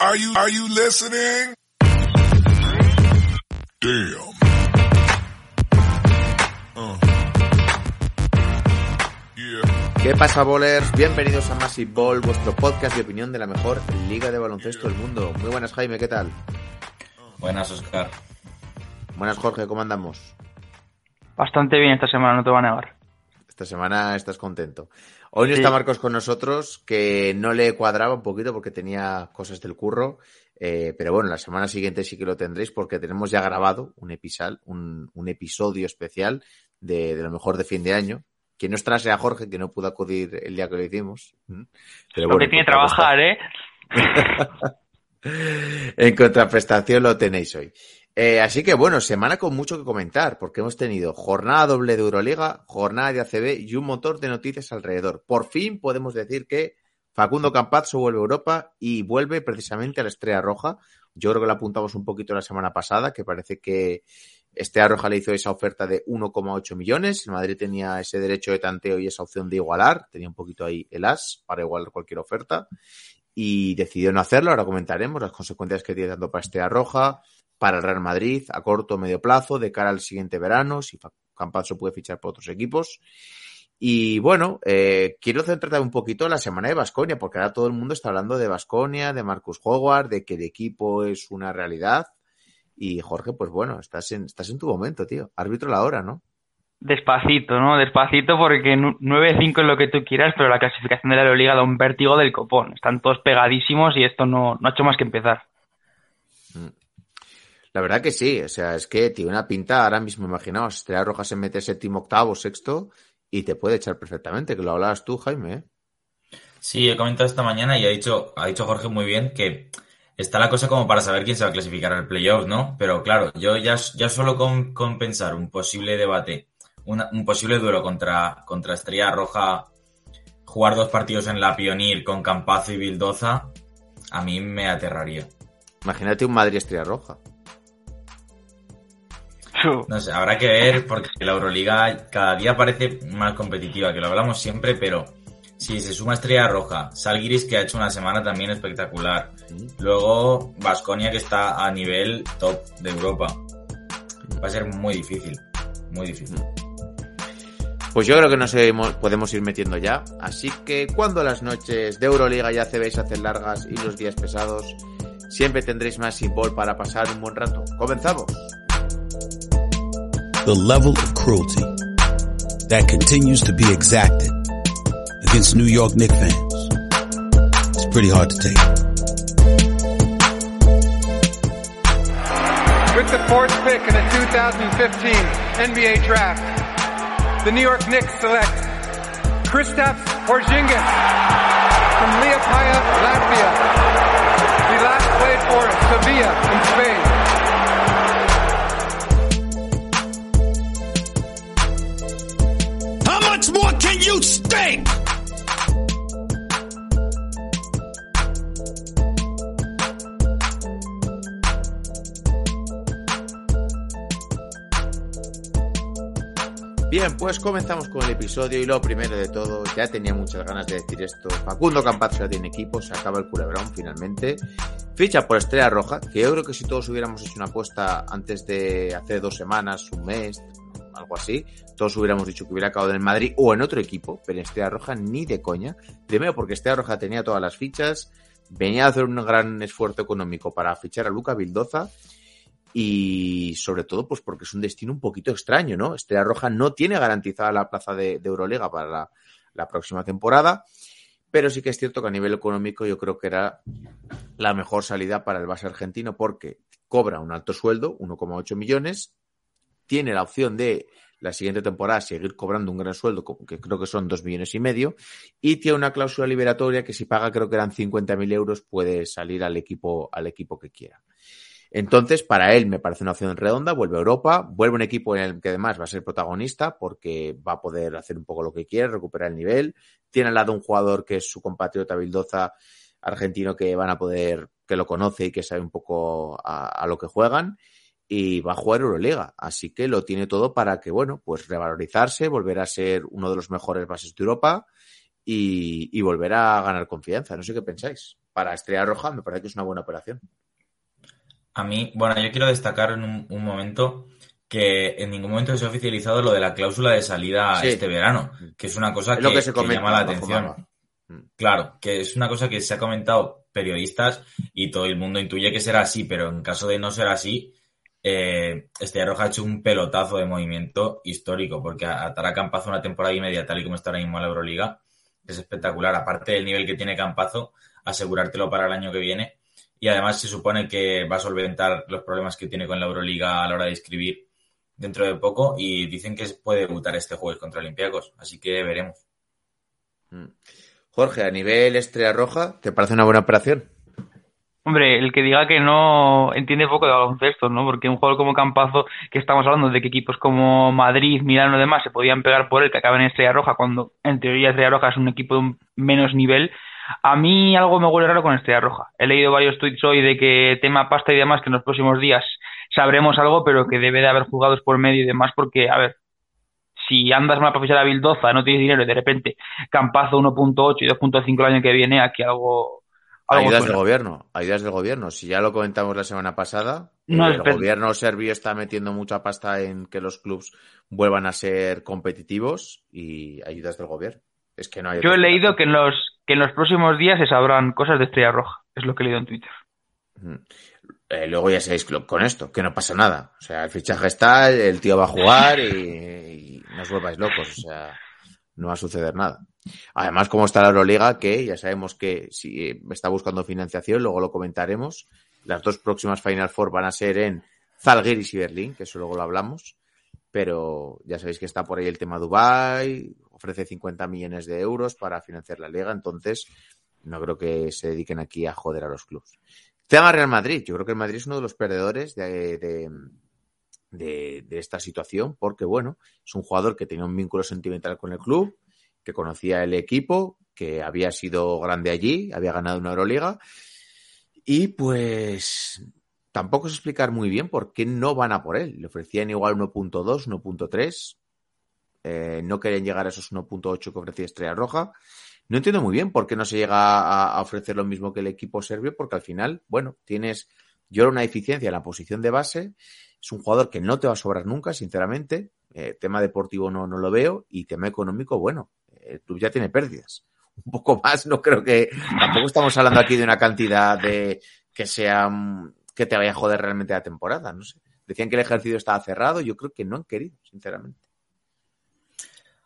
Are you are you listening? Damn. Uh. Yeah. ¿Qué pasa, bowlers? Bienvenidos a Massive Ball, vuestro podcast de opinión de la mejor liga de baloncesto del mundo. Muy buenas, Jaime, ¿qué tal? Buenas, Oscar. Buenas, Jorge, ¿cómo andamos? Bastante bien esta semana, no te voy a negar. Esta semana estás contento. Hoy no Sí. está Marcos con nosotros, que no le cuadraba un poquito porque tenía cosas del curro. eh, pero bueno, la semana siguiente sí que lo tendréis porque tenemos ya grabado un, episal, un, un episodio especial de, de lo mejor de fin de año. Quien nos trae a Jorge, que no pudo acudir el día que lo hicimos. Pero Lo que tiene que trabajar, ¿eh? En contraprestación lo tenéis hoy. Eh, así que bueno, semana con mucho que comentar, porque hemos tenido jornada doble de Euroliga, jornada de ACB y un montón de noticias alrededor. Por fin podemos decir que Facundo Campazzo vuelve a Europa y vuelve precisamente a la Estrella Roja. Yo creo que lo apuntamos un poquito la semana pasada, que parece que Estrella Roja le hizo esa oferta de 1,8 millones. El Madrid tenía ese derecho de tanteo y esa opción de igualar. Tenía un poquito ahí el as para igualar cualquier oferta. Y decidió no hacerlo. Ahora comentaremos las consecuencias que tiene tanto para Estrella Roja, para el Real Madrid, a corto o medio plazo, de cara al siguiente verano, si Campazzo puede fichar por otros equipos. Y bueno, eh, quiero centrarme un poquito en la semana de Basconia, porque ahora todo el mundo está hablando de Basconia, de Marcus Howard, de que el equipo es una realidad. Y Jorge, pues bueno, estás en, estás en tu momento, tío. Árbitro la hora, ¿no? Despacito, ¿no? Despacito porque nu- 9-5 es lo que tú quieras, pero la clasificación de la Euroliga da un vértigo del copón. Están todos pegadísimos y esto no, no ha hecho más que empezar. La verdad que sí, o sea, es que tiene una pinta ahora mismo, imaginaos, Estrella Roja se mete séptimo, octavo, sexto y te puede echar perfectamente, que lo hablabas tú, Jaime. ¿eh? Sí, he comentado esta mañana y ha dicho, ha dicho Jorge muy bien que está la cosa como para saber quién se va a clasificar al playoff, ¿no? Pero claro, yo ya, ya solo con, con pensar un posible debate, una- un posible duelo contra, contra Estrella Roja, jugar dos partidos en la Pionir con Campazo y Bildoza, a mí me aterraría. Imagínate un Madrid Estrella Roja. No sé, habrá que ver porque la Euroliga cada día parece más competitiva, que lo hablamos siempre, pero si se suma Estrella Roja, Salgiris que ha hecho una semana también espectacular, luego Vasconia que está a nivel top de Europa. Va a ser muy difícil, muy difícil. Pues yo creo que nos podemos ir metiendo ya. Así que cuando las noches de Euroliga ya se se hacen largas y los días pesados, siempre tendréis más ball para pasar un buen rato. ¡Comenzamos! The level of cruelty that continues to be exacted against New York Knicks fans. It's pretty hard to take. With the fourth pick in the 2015 NBA Draft, the New York Knicks select Kristaps Porzingis from Liepaja, Latvia. Pues comenzamos con el episodio y lo primero de todo, ya tenía muchas ganas de decir esto. Facundo Campazzo ya tiene equipo, se acaba el culebrón finalmente. Ficha por Estrella Roja, que yo creo que si todos hubiéramos hecho una apuesta antes de hace dos semanas, un mes, algo así, todos hubiéramos dicho que hubiera acabado en Madrid o en otro equipo, pero en Estrella Roja ni de coña. Primero porque Estrella Roja tenía todas las fichas, venía a hacer un gran esfuerzo económico para fichar a Luca Vildoza y sobre todo pues porque es un destino un poquito extraño, ¿no? Estrella Roja no tiene garantizada la plaza de, de Euroliga para la, la próxima temporada, pero sí que es cierto que a nivel económico yo creo que era la mejor salida para el base argentino porque cobra un alto sueldo, 1,8 millones, tiene la opción de la siguiente temporada seguir cobrando un gran sueldo, que creo que son dos millones y medio, y tiene una cláusula liberatoria que si paga creo que eran 50.000 euros puede salir al equipo, al equipo que quiera. Entonces, para él me parece una opción redonda, vuelve a Europa, vuelve un equipo en el que además va a ser protagonista porque va a poder hacer un poco lo que quiere, recuperar el nivel. Tiene al lado un jugador que es su compatriota Bildoza, argentino, que van a poder, que lo conoce y que sabe un poco a, lo que juegan y va a jugar Euroliga. Así que lo tiene todo para que, bueno, pues revalorizarse, volver a ser uno de los mejores bases de Europa y, y volver a ganar confianza. No sé qué pensáis. Para Estrella Roja me parece que es una buena operación. A mí, bueno, yo quiero destacar en un, un momento que en ningún momento se ha oficializado lo de la cláusula de salida Sí. este verano, que es una cosa Es que, lo que se que comenta llama la atención. Mm. Claro, que es una cosa que se ha comentado periodistas y todo el mundo intuye que será así, pero en caso de no ser así, eh, Estrella Roja ha hecho un pelotazo de movimiento histórico, porque atar a Campazo una temporada y media, tal y como está ahora mismo la Euroliga, es espectacular. Aparte del nivel que tiene Campazo, asegurártelo para el año que viene. Y además se supone que va a solventar los problemas que tiene con la Euroliga a la hora de escribir dentro de poco y dicen que puede debutar este jueves contra Olympiacos, así que veremos. Mm. Jorge, a nivel Estrella Roja, ¿te parece una buena operación? Hombre, el que diga que no entiende poco de baloncesto, ¿no? Porque un jugador como Campazo, que estamos hablando de que equipos como Madrid, Milán y demás se podían pegar por él, que acaban en Estrella Roja, cuando en teoría Estrella Roja es un equipo de un menos nivel, a mí algo me huele raro con Estrella Roja. He leído varios tweets hoy de que tema pasta y demás, que en los próximos días sabremos algo, pero que debe de haber jugados por medio y demás, porque, a ver, si andas una profesora Bildoza, no tienes dinero y de repente Campazo 1.8 y 2.5 el año que viene, aquí algo... algo Ayudas suena. del gobierno, ayudas del gobierno. Si ya lo comentamos la semana pasada, No, el espera. gobierno serbio está metiendo mucha pasta en que los clubs vuelvan a ser competitivos y ayudas del gobierno. Es que no hay Yo he leído que en los que en los próximos días se sabrán cosas de Estrella Roja. Es lo que he leído en Twitter. Ujú. Eh, luego ya que- con esto, que no pasa nada. O sea, el fichaje está, el tío va a jugar y, y no os volváis locos. O sea, no va a suceder nada. Además, como está la Euroliga, que ya sabemos que si eh, está buscando financiación, luego lo comentaremos. Las dos próximas Final Four van a ser en Zalgiris y Berlín, que eso luego lo hablamos. Pero ya sabéis que está por ahí el tema Dubai, ofrece 50 millones de euros para financiar la liga, entonces no creo que se dediquen aquí a joder a los clubes. Tema Real Madrid. Yo creo que el Madrid es uno de los perdedores de, de, de, esta situación, porque bueno, es un jugador que tenía un vínculo sentimental con el club, que conocía el equipo, que había sido grande allí, había ganado una Euroliga, y pues tampoco sé explicar muy bien por qué no van a por él. Le ofrecían igual 1.2, 1.3, eh, no querían llegar a esos 1.8 que ofrecía Estrella Roja. No entiendo muy bien por qué no se llega a, ofrecer lo mismo que el equipo serbio, porque al final, bueno, tienes yo era una deficiencia en la posición de base. Es un jugador que no te va a sobrar nunca, sinceramente. Eh, tema deportivo no, no lo veo. Y tema económico, bueno, el club ya tiene pérdidas. Un poco más, no creo que. Tampoco estamos hablando aquí de una cantidad de que sea que te vaya a joder realmente la temporada. No sé. Decían que el ejercicio estaba cerrado. Yo creo que no han querido, sinceramente.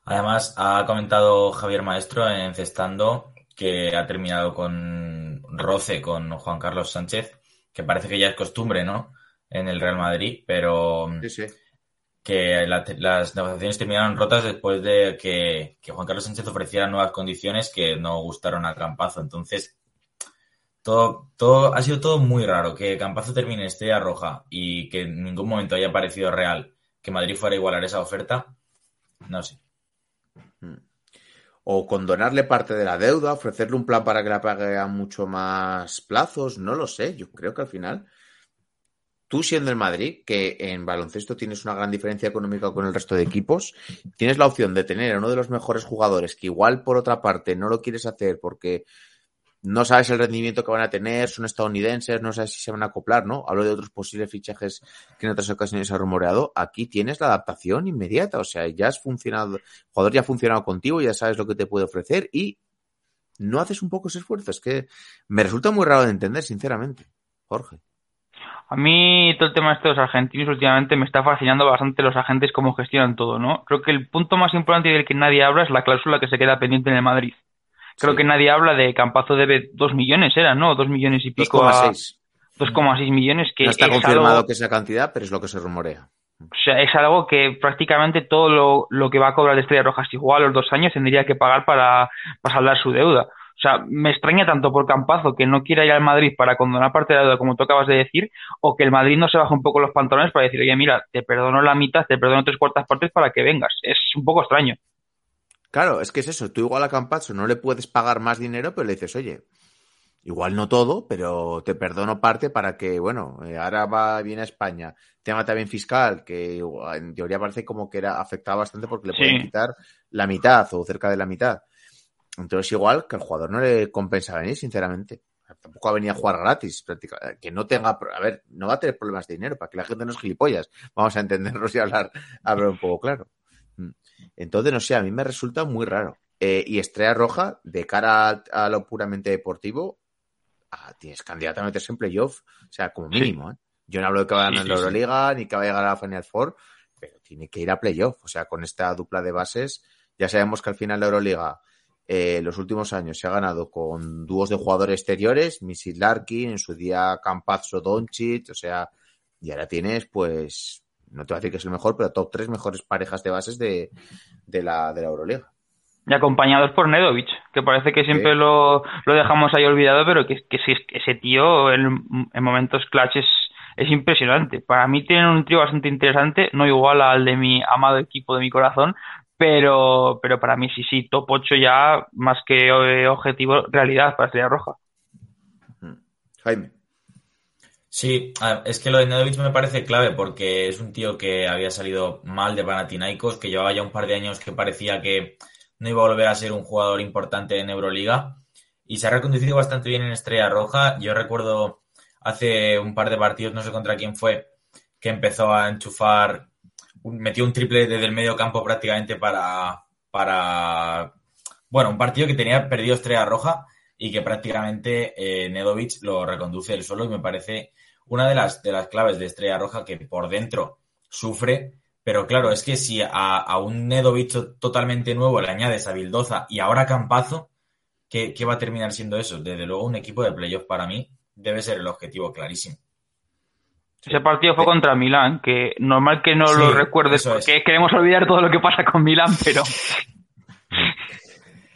Además, ha comentado Javier Maestro en Cestando que ha terminado con roce con Juan Carlos Sánchez, que parece que ya es costumbre, ¿no? En el Real Madrid, pero Sí, sí. que la- las negociaciones terminaron rotas después de que, que Juan Carlos Sánchez ofreciera nuevas condiciones que no gustaron a Campazo. Entonces, todo, todo, ha sido todo muy raro. Que Campazo termine Estrella Roja y que en ningún momento haya parecido real que Madrid fuera a igualar esa oferta, no sé. O condonarle parte de la deuda, ofrecerle un plan para que la pague a mucho más plazos, no lo sé. Yo creo que al final, tú siendo el Madrid, que en baloncesto tienes una gran diferencia económica con el resto de equipos, tienes la opción de tener a uno de los mejores jugadores que igual por otra parte no lo quieres hacer porque no sabes el rendimiento que van a tener, son estadounidenses, no sabes si se van a acoplar, ¿no? Hablo de otros posibles fichajes que en otras ocasiones ha rumoreado. Aquí tienes la adaptación inmediata, o sea, ya has funcionado, el jugador ya ha funcionado contigo, ya sabes lo que te puede ofrecer y no haces un poco ese esfuerzo. Es que me resulta muy raro de entender, sinceramente, Jorge. A mí todo el tema este de los argentinos últimamente me está fascinando bastante los agentes cómo gestionan todo, ¿no? Creo que el punto más importante y del que nadie habla es la cláusula que se queda pendiente en el Madrid. Creo Sí. que nadie habla de Campazo debe dos millones, era, ¿no? Dos millones y pico a 2,6. 2,6 millones, que No está es confirmado algo- que esa cantidad, pero es lo que se rumorea. O sea, es algo que prácticamente todo lo, lo que va a cobrar de Estrella Roja si juega los dos años tendría que pagar para, para saldar su deuda. O sea, me extraña tanto por Campazo que no quiera ir al Madrid para condonar parte de la deuda, como tú acabas de decir, o que el Madrid no se baje un poco los pantalones para decir, oye, mira, te perdono la mitad, te perdono tres cuartas partes para que vengas. Es un poco extraño. Claro, es que es eso. Tú igual a Campazzo no le puedes pagar más dinero, pero le dices, oye, igual no todo, pero te perdono parte para que, bueno, eh, ahora va bien a España. Tema también fiscal, que en teoría parece como que era afectado bastante porque le pueden quitar la mitad o cerca de la mitad. Entonces, igual que al jugador no le compensa venir, sinceramente. Tampoco ha venido a jugar gratis, prácticamente. Que no tenga, a ver, no va a tener problemas de dinero, para que la gente no es gilipollas. Vamos a entendernos y hablar, hablar un poco claro. Mm. Entonces, no sé, a mí me resulta muy raro. Eh, y Estrella Roja, de cara a, a lo puramente deportivo, ah, tienes candidato a meterse en playoff, o sea, como mínimo. ¿eh? Yo no hablo de que vaya a ganar sí, la sí. Euroliga, ni que vaya a llegar a la Final Four, pero tiene que ir a playoff. O sea, con esta dupla de bases, ya sabemos que al final la Euroliga, eh, los últimos años, se ha ganado con dúos de jugadores exteriores, Missy Larkin, en su día Campazzo Doncic, o sea, y ahora tienes, pues, no te voy a decir que es el mejor, pero top tres mejores parejas de bases de, de la, de la Euroliga. Y acompañados por Nedovic, que parece que siempre Sí. lo, lo dejamos ahí olvidado, pero que, que ese tío en, en momentos clutch es, es impresionante. Para mí tienen un trío bastante interesante, no igual al de mi amado equipo de mi corazón, pero, pero para mí sí, sí, top 8 ya más que eh, objetivo, realidad para Estrella Roja. Jaime. Sí, es que lo de Nedovic me parece clave porque es un tío que había salido mal de Panathinaikos, que llevaba ya un par de años que parecía que no iba a volver a ser un jugador importante en Euroliga y se ha reconducido bastante bien en Estrella Roja. Yo recuerdo hace un par de partidos, no sé contra quién fue, que empezó a enchufar, metió un triple desde el medio campo prácticamente para, para, bueno, un partido que tenía perdido Estrella Roja y que prácticamente eh, Nedovic lo reconduce él solo y me parece una de las, de las claves de Estrella Roja que por dentro sufre, pero claro, es que si a, a un Nedovic totalmente nuevo le añades a Bildoza y ahora Campazo, ¿qué, qué va a terminar siendo eso? Desde luego un equipo de playoff para mí debe ser el objetivo clarísimo. Ese partido fue contra Milán, que normal que no Sí, lo recuerdes es. porque queremos olvidar todo lo que pasa con Milán, pero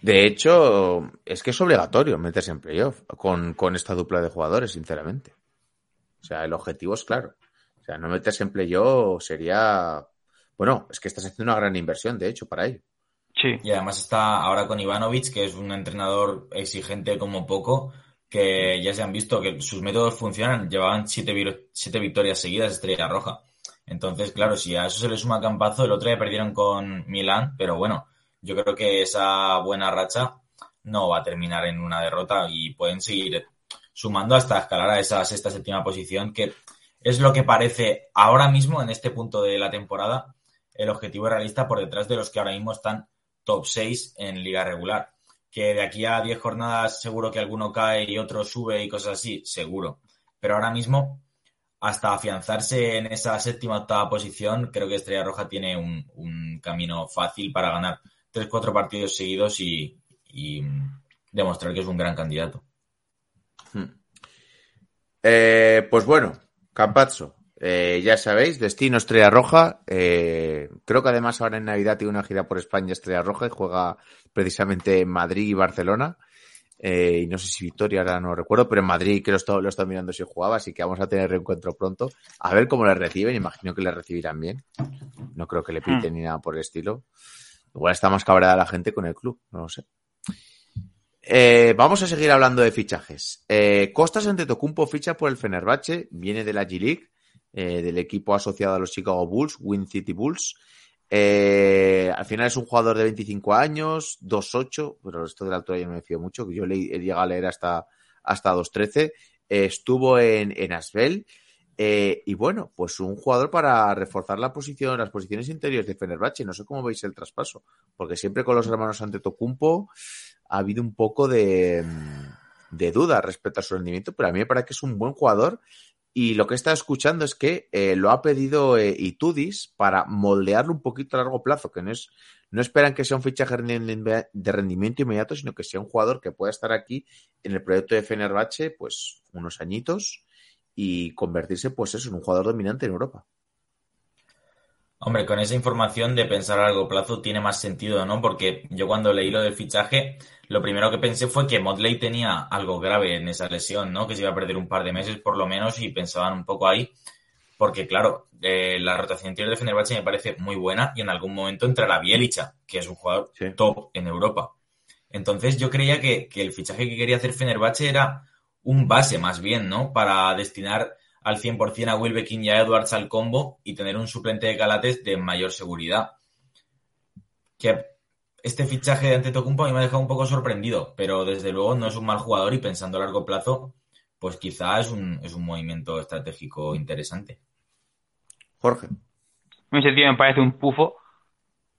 De hecho, es que es obligatorio meterse en playoff con, con esta dupla de jugadores, sinceramente. O sea, el objetivo es claro. O sea, no meterse en playoff sería. Bueno, es que estás haciendo una gran inversión, de hecho, para ello. sí. Y además está ahora con Ivanovic, que es un entrenador exigente como poco, que ya se han visto que sus métodos funcionan. Llevaban siete, vi- siete victorias seguidas Estrella Roja. Entonces, claro, si a eso se le suma Campazo, el otro día perdieron con Milán, pero bueno, yo creo que esa buena racha no va a terminar en una derrota y pueden seguir sumando hasta escalar a esa sexta, séptima posición, que es lo que parece ahora mismo, en este punto de la temporada, el objetivo realista por detrás de los que ahora mismo están top 6 en liga regular. Que de aquí a 10 jornadas seguro que alguno cae y otro sube y cosas así, seguro. Pero ahora mismo, hasta afianzarse en esa séptima octava posición, creo que Estrella Roja tiene un, un camino fácil para ganar 3-4 partidos seguidos y, y demostrar que es un gran candidato. Eh, pues bueno, Campazzo, eh, ya sabéis, destino Estrella Roja. eh, creo que además ahora en Navidad tiene una gira por España Estrella Roja y juega precisamente en Madrid y Barcelona. Eh, y no sé si Victoria ahora no recuerdo, pero en Madrid que lo estoy mirando si jugaba, así que vamos a tener reencuentro pronto. A ver cómo le reciben, imagino que le recibirán bien. No creo que le piten ni nada por el estilo. Igual está más cabreada la gente con el club, no lo sé. Eh, vamos a seguir hablando de fichajes. Eh, Costas Antetokounmpo ficha por el Fenerbahce, viene de la G-League, eh, del equipo asociado a los Chicago Bulls, Win City Bulls. Eh, al final es un jugador de 25 años, 2'8, pero esto de la altura ya no me fío mucho, que yo le, he llegado a leer hasta, hasta 2'13. Eh, estuvo en, en Asbel. Eh, y bueno, pues un jugador para reforzar la posición, las posiciones interiores de Fenerbahce. No sé cómo veis el traspaso, porque siempre con los hermanos Antetokounmpo ha habido un poco de, de duda respecto a su rendimiento, pero a mí me parece que es un buen jugador. Y lo que he estado escuchando es que eh, lo ha pedido eh, Itudis para moldearlo un poquito a largo plazo, que no es, no esperan que sea un fichaje de rendimiento inmediato, sino que sea un jugador que pueda estar aquí en el proyecto de Fenerbahce, pues unos añitos y convertirse, pues eso, en un jugador dominante en Europa. Hombre, con esa información de pensar a largo plazo tiene más sentido, ¿no? Porque yo cuando leí lo del fichaje, lo primero que pensé fue que Motley tenía algo grave en esa lesión, ¿no? Que se iba a perder un par de meses por lo menos y pensaban un poco ahí. Porque, claro, eh, la rotación interior de Fenerbahce me parece muy buena y en algún momento entrará Bielicha, que es un jugador Sí. top en Europa. Entonces yo creía que, que el fichaje que quería hacer Fenerbahce era un base más bien, ¿no? Para destinar al 100% a Wilbekin y a Edwards al combo y tener un suplente de Calates de mayor seguridad. Que este fichaje de Antetokounmpo a mí me ha dejado un poco sorprendido, pero desde luego no es un mal jugador y pensando a largo plazo, pues quizá es un, es un movimiento estratégico interesante. Jorge. En ese sentido me parece un pufo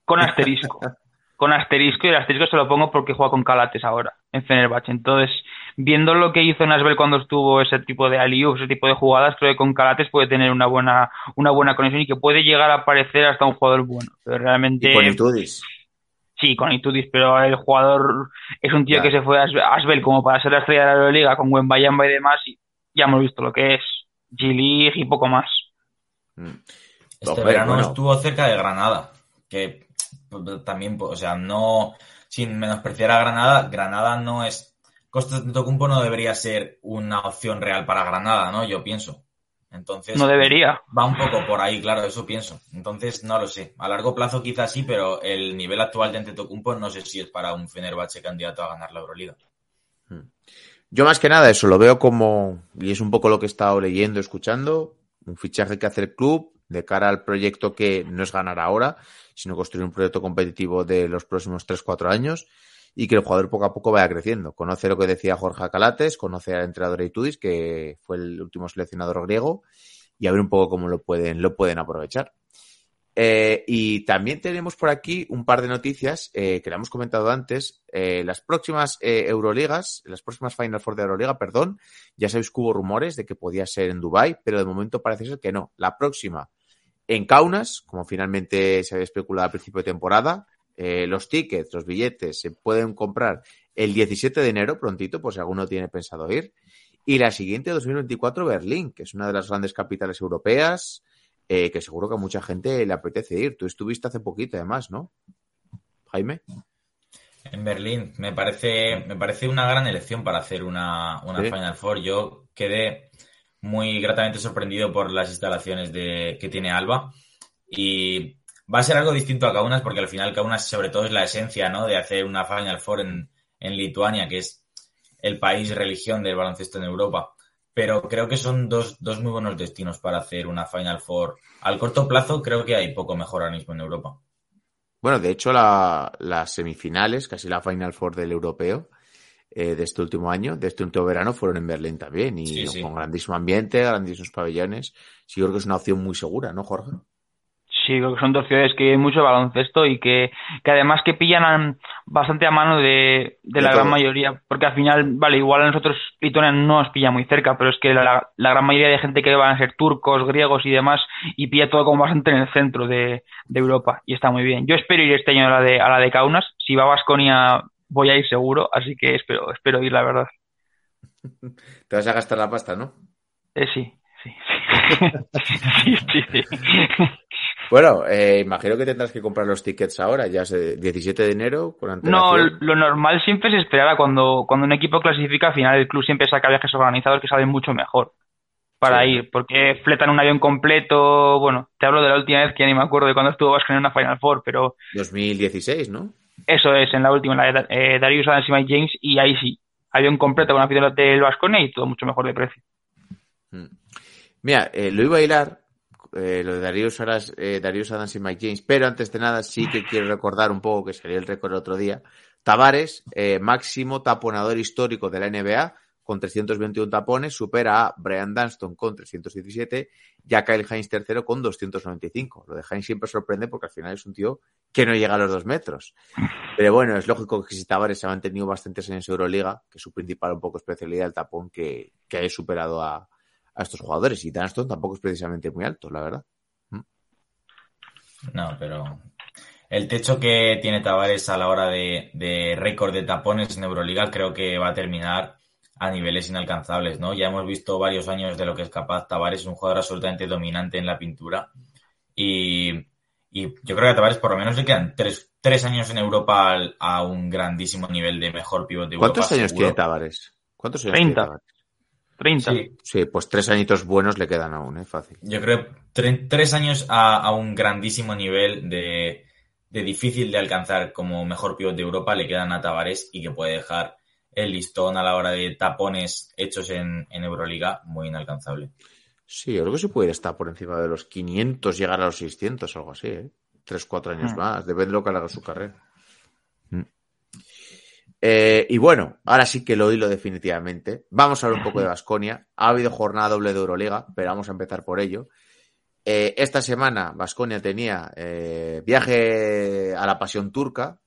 con asterisco. con asterisco y el asterisco se lo pongo porque juega con Calates ahora en Fenerbahce. Entonces, viendo lo que hizo Nasbel cuando estuvo ese tipo de aliu, ese tipo de jugadas, creo que con Calates puede tener una buena una buena conexión y que puede llegar a parecer hasta un jugador bueno. Pero realmente Y con Itudis. sí, con Itudis, pero el jugador es un tío Ya. que se fue a Asbel- como para ser la estrella de la Euroliga con Wembayamba y demás y ya hemos visto lo que es G-League y poco más. Mm. Este Hombre, verano bueno. estuvo cerca de Granada, que pues, también, o sea, no, sin menospreciar a Granada, Granada no es, Costa Tocumpo no debería ser una opción real para Granada, ¿no? Yo pienso. Entonces, No debería. va un poco por ahí, claro, eso pienso. Entonces, no lo sé. A largo plazo quizás sí, pero el nivel actual de Antetokounmpo no sé si es para un Fenerbahce candidato a ganar la Euroliga. Yo más que nada eso lo veo como, y es un poco lo que he estado leyendo, escuchando, un fichaje que hace el club de cara al proyecto que no es ganar ahora, sino construir un proyecto competitivo de los próximos 3-4 años y que el jugador poco a poco vaya creciendo. Conoce lo que decía Jorge Calates, conoce al entrenador Itudis, que fue el último seleccionador griego, y a ver un poco cómo lo pueden, lo pueden aprovechar. Eh, y también tenemos por aquí un par de noticias eh, que le hemos comentado antes. Eh, las próximas eh, Euroligas, las próximas Final Four de Euroliga, perdón, ya sabéis que hubo rumores de que podía ser en Dubai, pero de momento parece ser que no. La próxima en Kaunas, como finalmente se había especulado al principio de temporada. Eh, los tickets, los billetes se pueden comprar el 17 de enero, prontito, por si alguno tiene pensado ir. Y la siguiente, 2024, Berlín, que es una de las grandes capitales europeas, eh, que seguro que a mucha gente le apetece ir. Tú estuviste hace poquito, además, ¿no? Jaime. En Berlín, me parece, me parece una gran elección para hacer una, una Sí. Final Four. Yo quedé muy gratamente sorprendido por las instalaciones de, que tiene Alba. Y va a ser algo distinto a Kaunas, porque al final Kaunas sobre todo es la esencia, ¿no? De hacer una Final Four en, en Lituania, que es el país religión del baloncesto en Europa. Pero creo que son dos, dos muy buenos destinos para hacer una Final Four. Al corto plazo creo que hay poco mejor ahora mismo en Europa. Bueno, de hecho, la- las semifinales, casi la Final Four del europeo eh, de este último año, de este último verano, fueron en Berlín también. Y Sí, sí. con grandísimo ambiente, grandísimos pabellones. Sí, creo que es una opción muy segura, ¿no, Jorge? Sí, creo que son dos ciudades que hay mucho baloncesto y que, que además que pillan bastante a mano de, de De la gran mayoría, porque al final, vale, igual a nosotros Lituania no nos pilla muy cerca, pero es que la, la gran mayoría de gente que van a ser turcos, griegos y demás, y pilla todo como bastante en el centro de, de Europa, y está muy bien. Yo espero ir este año a la de, a la de Kaunas, si va a Basconia voy a ir seguro, así que espero, espero ir, la verdad. Te vas a gastar la pasta, ¿no? Eh, sí, sí, sí. sí, sí, sí. Bueno, eh, imagino que tendrás que comprar los tickets ahora, ya es el 17 de enero, con No, lo normal siempre es esperar a cuando, cuando un equipo clasifica, al final el club siempre saca viajes organizados que salen mucho mejor para ir, porque fletan un avión completo, bueno, te hablo de la última vez que ya ni me acuerdo de cuando estuvo Vasco en una Final Four, pero 2016, ¿no? eso es, en la última, en la de eh, Darius Adams y Mike James, y ahí sí, avión completo con afición del Vasconia y todo mucho mejor de precio. Mm. Mira, eh, lo iba a hilar, eh, lo de Darius, Aras, eh, Darius Adams y Mike James, pero antes de nada sí que quiero recordar un poco que salió el récord el otro día. Tavares, eh, máximo taponador histórico de la NBA, con 321 tapones, supera a Brian Dunston con 317 y a Kyle Hines tercero con 295. Lo de Hines siempre sorprende porque al final es un tío que no llega a los dos metros. Pero bueno, es lógico que si Tavares se ha mantenido bastantes años en Euroliga, que es su principal un poco especialidad, el tapón, que, que haya superado a, a estos jugadores. Y Dunston tampoco es precisamente muy alto, la verdad. No, pero el techo que tiene Tavares a la hora de, de récord de tapones en Euroliga creo que va a terminar a niveles inalcanzables, ¿no? Ya hemos visto varios años de lo que es capaz Tavares, es un jugador absolutamente dominante en la pintura y Y yo creo que a Tavares por lo menos le quedan tres, tres años en Europa al- a un grandísimo nivel de mejor pivote de Europa. ¿Cuántos años seguro. tiene Tavares? ¿Cuántos años 30. tiene Tavares? 30. Sí, Sí, pues tres añitos buenos le quedan aún, ¿eh? Fácil. yo creo tre- tres años a, a un grandísimo nivel de, de difícil de alcanzar como mejor pivote de Europa le quedan a Tavares y que puede dejar el listón a la hora de tapones hechos en, en Euroliga muy inalcanzable. Sí, yo creo que se puede estar por encima de los 500, llegar a los 600, algo así, ¿eh? Tres, cuatro años Hmm. más, depende de lo que haga su carrera. Eh, y bueno, ahora sí que lo hilo definitivamente. Vamos a hablar un poco de Basconia. Ha habido jornada doble de Euroliga, pero vamos a empezar por ello. Eh, esta semana Basconia tenía eh, viaje a la pasión turca,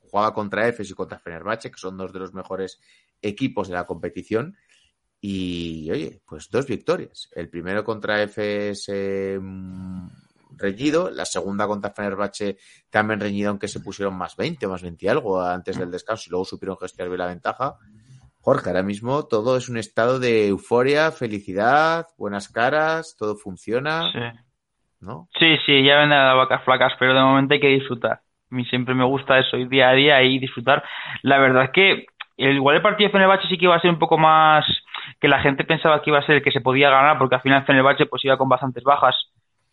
jugaba contra Efes y contra Fenerbahce, que son dos de los mejores equipos de la competición. Y oye, pues dos victorias. El primero contra Efes reñido, la segunda contra Fenerbahce también reñido, aunque se pusieron más 20 o más 20 y algo antes del descanso y luego supieron gestionar bien la ventaja. Jorge, ahora mismo todo es un estado de euforia, felicidad, buenas caras, todo funciona, Sí. ¿no? Sí, sí, ya vendrán las vacas flacas, pero de momento hay que disfrutar. A mí siempre me gusta eso, ir día a día y disfrutar. La verdad es que el- igual el partido de Fenerbahce sí que iba a ser un poco más que la gente pensaba que iba a ser el que se podía ganar, porque al final Fenerbahce pues iba con bastantes bajas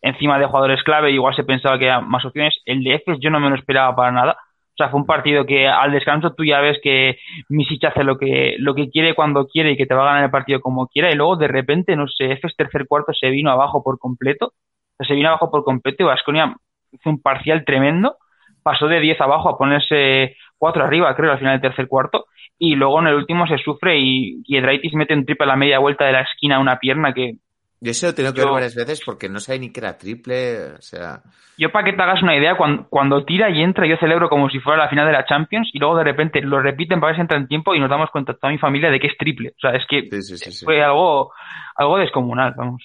encima de jugadores clave, igual se pensaba que había más opciones. El de Efes yo no me lo esperaba para nada. O sea, fue un partido que al descanso tú ya ves que Misic hace lo que, lo que quiere cuando quiere y que te va a ganar el partido como quiera, y luego de repente, no sé, Efes tercer cuarto se vino abajo por completo. O sea, se vino abajo por completo y Vasconia hizo un parcial tremendo. Pasó de 10 abajo a ponerse 4 arriba, creo, al final del tercer cuarto. Y luego en el último se sufre y Giedraitis mete un triple a la media vuelta de la esquina a una pierna que Yo eso lo he tenido que Yo- ver varias veces porque no sabía ni que era triple, o sea, Yo para que te hagas una idea, cuando, cuando tira y entra, yo celebro como si fuera la final de la Champions y luego de repente lo repiten para ver si entra en tiempo y nos damos cuenta toda mi familia de que es triple. O sea, es que sí, sí, sí, sí. fue algo, algo descomunal, vamos.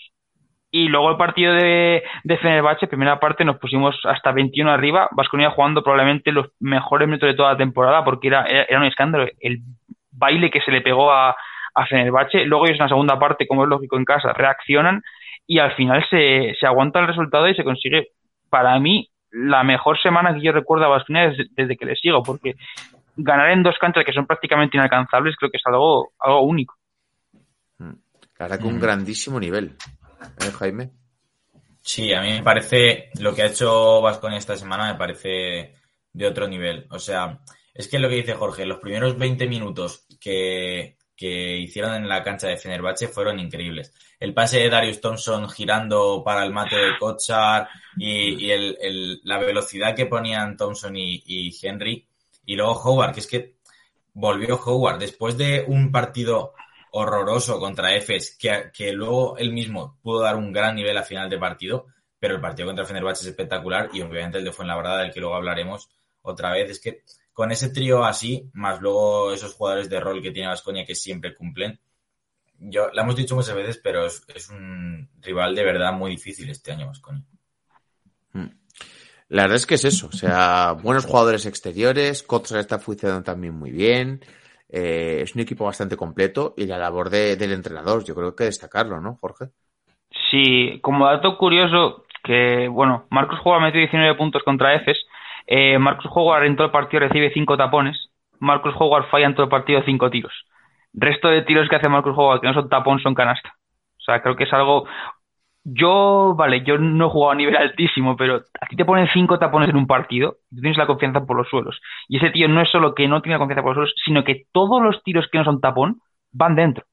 Y luego el partido de, de Fenerbahce, primera parte, nos pusimos hasta 21 arriba, Vasconia jugando probablemente los mejores minutos de toda la temporada porque era, era, era un escándalo el baile que se le pegó a, a Fenerbahce. Luego ellos en la segunda parte, como es lógico en casa, reaccionan y al final se, se aguanta el resultado y se consigue, para mí, la mejor semana que yo recuerdo a Vasconia desde, desde que le sigo, porque ganar en dos canchas que son prácticamente inalcanzables creo que es algo, algo único. La verdad que un Mm. grandísimo nivel. ¿Eh, Jaime? Sí, a mí me parece lo que ha hecho Vasconia esta semana me parece de otro nivel. O sea, es que lo que dice Jorge, los primeros 20 minutos que, que hicieron en la cancha de Fenerbahce fueron increíbles. El pase de Darius Thompson girando para el mate de Kotsar y, la velocidad que ponían Thompson y, Henry. Y luego Howard, que es que volvió Howard después de un partido horroroso contra Efes, que, que luego él mismo pudo dar un gran nivel a final de partido, pero el partido contra Fenerbahce es espectacular y obviamente el de Fuenlabrada, del que luego hablaremos otra vez, es que con ese trío así, más luego esos jugadores de rol que tiene Vasconia que siempre cumplen, yo la hemos dicho muchas veces, pero es, es un rival de verdad muy difícil este año Vasconia. La verdad es que es eso, o sea, buenos jugadores exteriores, Kotsar está funcionando también muy bien, eh, es un equipo bastante completo y la labor de- del entrenador, yo creo que destacarlo, ¿no, Jorge? Sí, como dato curioso, que bueno, Marcos Howard metió 19 puntos contra Efes, eh, Marcos Howard en todo el partido recibe 5 tapones, Marcos Howard falla en todo el partido 5 tiros. Resto de tiros que hace Marcos Howard que no son tapón son canasta. O sea, creo que es algo... Yo, vale, yo no he jugado a nivel altísimo, pero a ti te ponen 5 tapones en un partido, y tú tienes la confianza por los suelos. Y ese tío no es solo que no tiene la confianza por los suelos, sino que todos los tiros que no son tapón van dentro.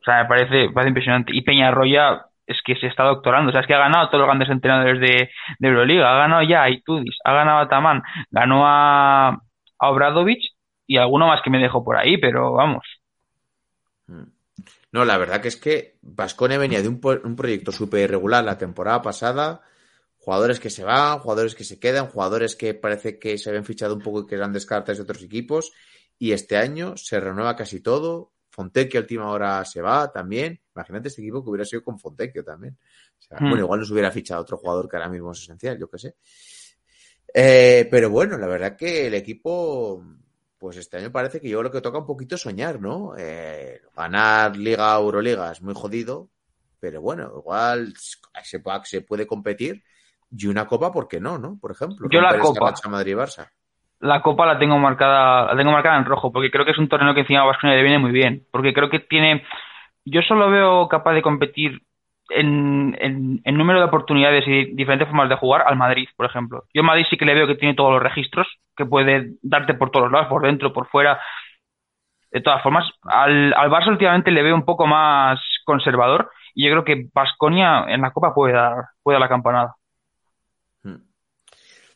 O sea, me parece, me parece impresionante. Y Peñarroya es que se está doctorando. O sea, es que ha ganado a todos los grandes entrenadores de, de Euroliga. Ha ganado ya a Itudis, ha ganado a Tamán, ganó a, a Obradovich y alguno más que me dejo por ahí, pero vamos. No, la verdad que es que Vascone venía de un proyecto súper irregular la temporada pasada, jugadores que se van, jugadores que se quedan, jugadores que parece que se habían fichado un poco y que eran descartes de otros equipos, y este año se renueva casi todo. Fontecchio a última hora se va también. Imagínate este equipo que hubiera sido con Fontecchio también. O sea, Hmm. Bueno, igual nos hubiera fichado otro jugador que ahora mismo es esencial, yo qué sé. Eh, pero bueno, la verdad que el equipo, pues este año parece que yo lo que toca un poquito es soñar, ¿no? Eh, ganar Liga Euroliga es muy jodido, pero bueno, igual se, puede- se puede competir Y una copa, ¿por qué no? ¿no? Por ejemplo. Yo la copa. Madrid-Barça. La copa la tengo marcada, la tengo marcada en rojo, porque creo que es un torneo que encima a Vasconia le viene muy bien. Porque creo que tiene. Yo solo veo capaz de competir en, en, número de oportunidades y diferentes formas de jugar al Madrid, por ejemplo. Yo al Madrid sí que le veo que tiene todos los registros, que puede darte por todos lados, por dentro, por fuera. De todas formas, al, al Barça últimamente le veo un poco más conservador y yo creo que Vasconia en la Copa puede dar, puede dar la campanada.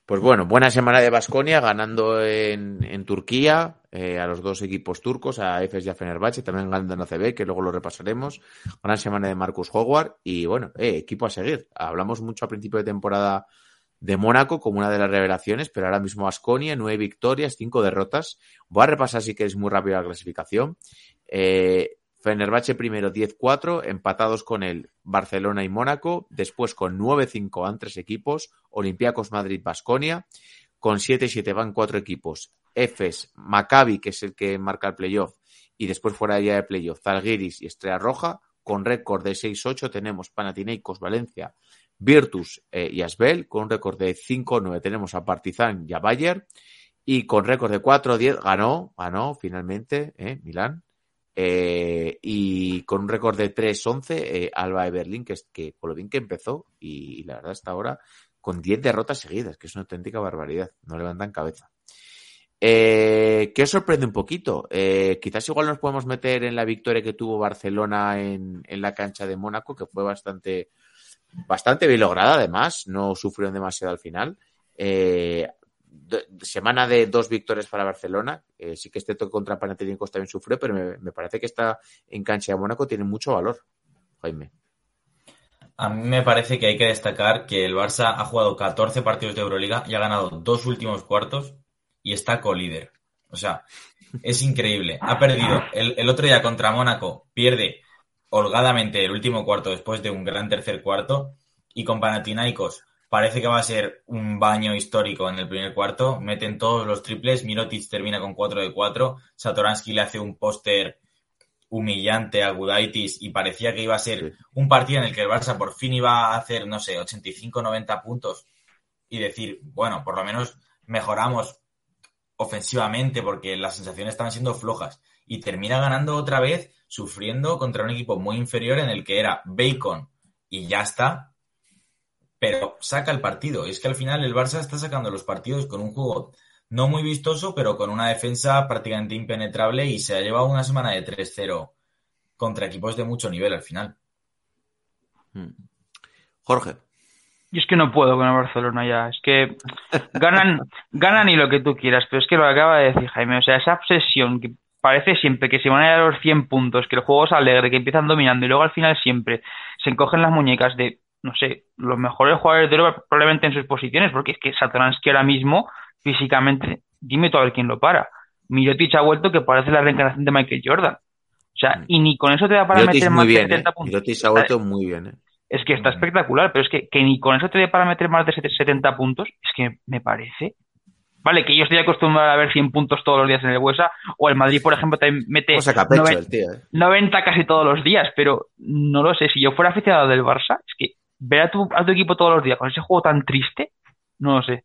Pues bueno, buena semana de Basconia, ganando en, en Turquía eh, a los dos equipos turcos, a Efes y a Fenerbahce, también ganando en ACB, que luego lo repasaremos. Gran semana de Marcus Howard y bueno, eh, equipo a seguir. Hablamos mucho a principio de temporada de Mónaco como una de las revelaciones, pero ahora mismo Basconia, nueve victorias, cinco derrotas. Voy a repasar si que es muy rápido la clasificación. Eh, Fenerbahce primero 10-4, empatados con el Barcelona y Mónaco, después con 9-5 van tres equipos, Olympiacos Madrid Basconia, con 7-7 van cuatro equipos, Efes, Maccabi, que es el que marca el playoff, y después fuera ya de playoff, Zalgiris y Estrella Roja, con récord de 6-8 tenemos Panathinaikos Valencia, Virtus eh, y Asbel, con un récord de 5-9 tenemos a Partizan y a Bayer, y con récord de 4-10 ganó, ganó finalmente, eh, Milán, eh, y con un récord de 3-11, eh, Alba de Berlín, que es que con lo bien que empezó, y, y la verdad hasta ahora, con 10 derrotas seguidas, que es una auténtica barbaridad, no levantan cabeza. Eh, ¿Qué os sorprende un poquito? Eh, quizás igual nos podemos meter en la victoria que tuvo Barcelona en, en la cancha de Mónaco, que fue bastante, bastante bien lograda, además, no sufrieron demasiado al final. Eh, semana de dos victorias para Barcelona. Eh, sí que este toque contra Panathinaikos también sufrió, pero me, me parece que esta en cancha de Mónaco tiene mucho valor, Jaime. A mí me parece que hay que destacar que el Barça ha jugado 14 partidos de Euroliga y ha ganado dos últimos cuartos y está co-líder. O sea, es increíble. Ha perdido el, el otro día contra Mónaco, pierde holgadamente el último cuarto después de un gran tercer cuarto y con Panathinaikos parece que va a ser un baño histórico en el primer cuarto. Meten todos los triples, Mirotic termina con 4 de 4, Satoransky le hace un póster humillante a Gudaitis y parecía que iba a ser un partido en el que el Barça por fin iba a hacer, no sé, 85-90 puntos y decir, bueno, por lo menos mejoramos ofensivamente porque las sensaciones estaban siendo flojas y termina ganando otra vez sufriendo contra un equipo muy inferior en el que era Bacon y ya está, pero saca el partido. Es que al final el Barça está sacando los partidos con un juego no muy vistoso, pero con una defensa prácticamente impenetrable y se ha llevado una semana de 3-0 contra equipos de mucho nivel al final. Jorge. Yo es que no puedo con el Barcelona ya. Es que ganan, ganan y lo que tú quieras, pero es que lo acaba de decir Jaime. O sea, esa obsesión que parece siempre que se van a ir a los 100 puntos, que el juego es alegre, que empiezan dominando y luego al final siempre se encogen las muñecas de, no sé, los mejores jugadores de Europa probablemente en sus posiciones, porque es que Satoransky ahora mismo, físicamente, dime tú a ver quién lo para. Mirotic ha vuelto que parece la reencarnación de Michael Jordan. O sea, y ni con eso te da para Mirotic meter muy más de bien, 70 ¿eh? puntos. Mirotic ha vuelto muy bien, ¿eh? Es que está espectacular, pero es que, que ni con eso te dé para meter más de 70 puntos, es que me parece. Vale, que yo estoy acostumbrado a ver 100 puntos todos los días en el Buesa, o el Madrid, por ejemplo, también mete ¿Cómo saca pecho noven- el tío, eh? 90 casi todos los días, pero no lo sé. Si yo fuera aficionado del Barça, es que ver a tu, a tu equipo todos los días con ese juego tan triste, no lo sé.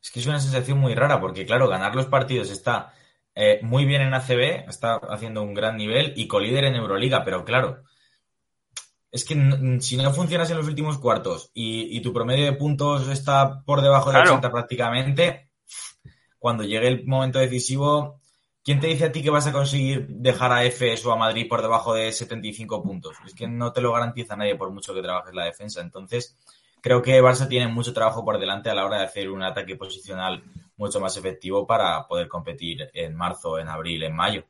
Es que es una sensación muy rara porque, claro, ganar los partidos está eh, muy bien en ACB, está haciendo un gran nivel y colíder en Euroliga, pero claro, es que si no funcionas en los últimos cuartos y, y tu promedio de puntos está por debajo de Claro. 80 prácticamente, cuando llegue el momento decisivo, ¿quién te dice a ti que vas a conseguir dejar a EFES o a Madrid por debajo de 75 puntos? Es que no te lo garantiza nadie por mucho que trabajes la defensa. Entonces, creo que Barça tiene mucho trabajo por delante a la hora de hacer un ataque posicional mucho más efectivo para poder competir en marzo, en abril, en mayo.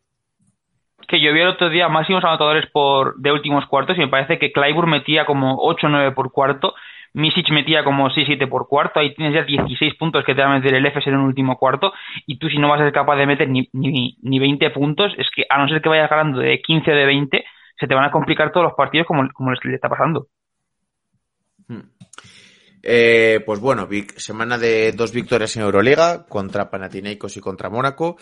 Que yo vi el otro día máximos anotadores por de últimos cuartos y me parece que Clyburn metía como 8-9 por cuarto, Misic metía como 6-7 por cuarto, ahí tienes ya 16 puntos que te va a meter el FS en un último cuarto y tú si no vas a ser capaz de meter ni, ni, ni 20 puntos, es que a no ser que vayas ganando de 15 o de 20, se te van a complicar todos los partidos como, como les le está pasando. Eh, pues bueno, semana de dos victorias en Euroliga contra Panathinaikos y contra Mónaco.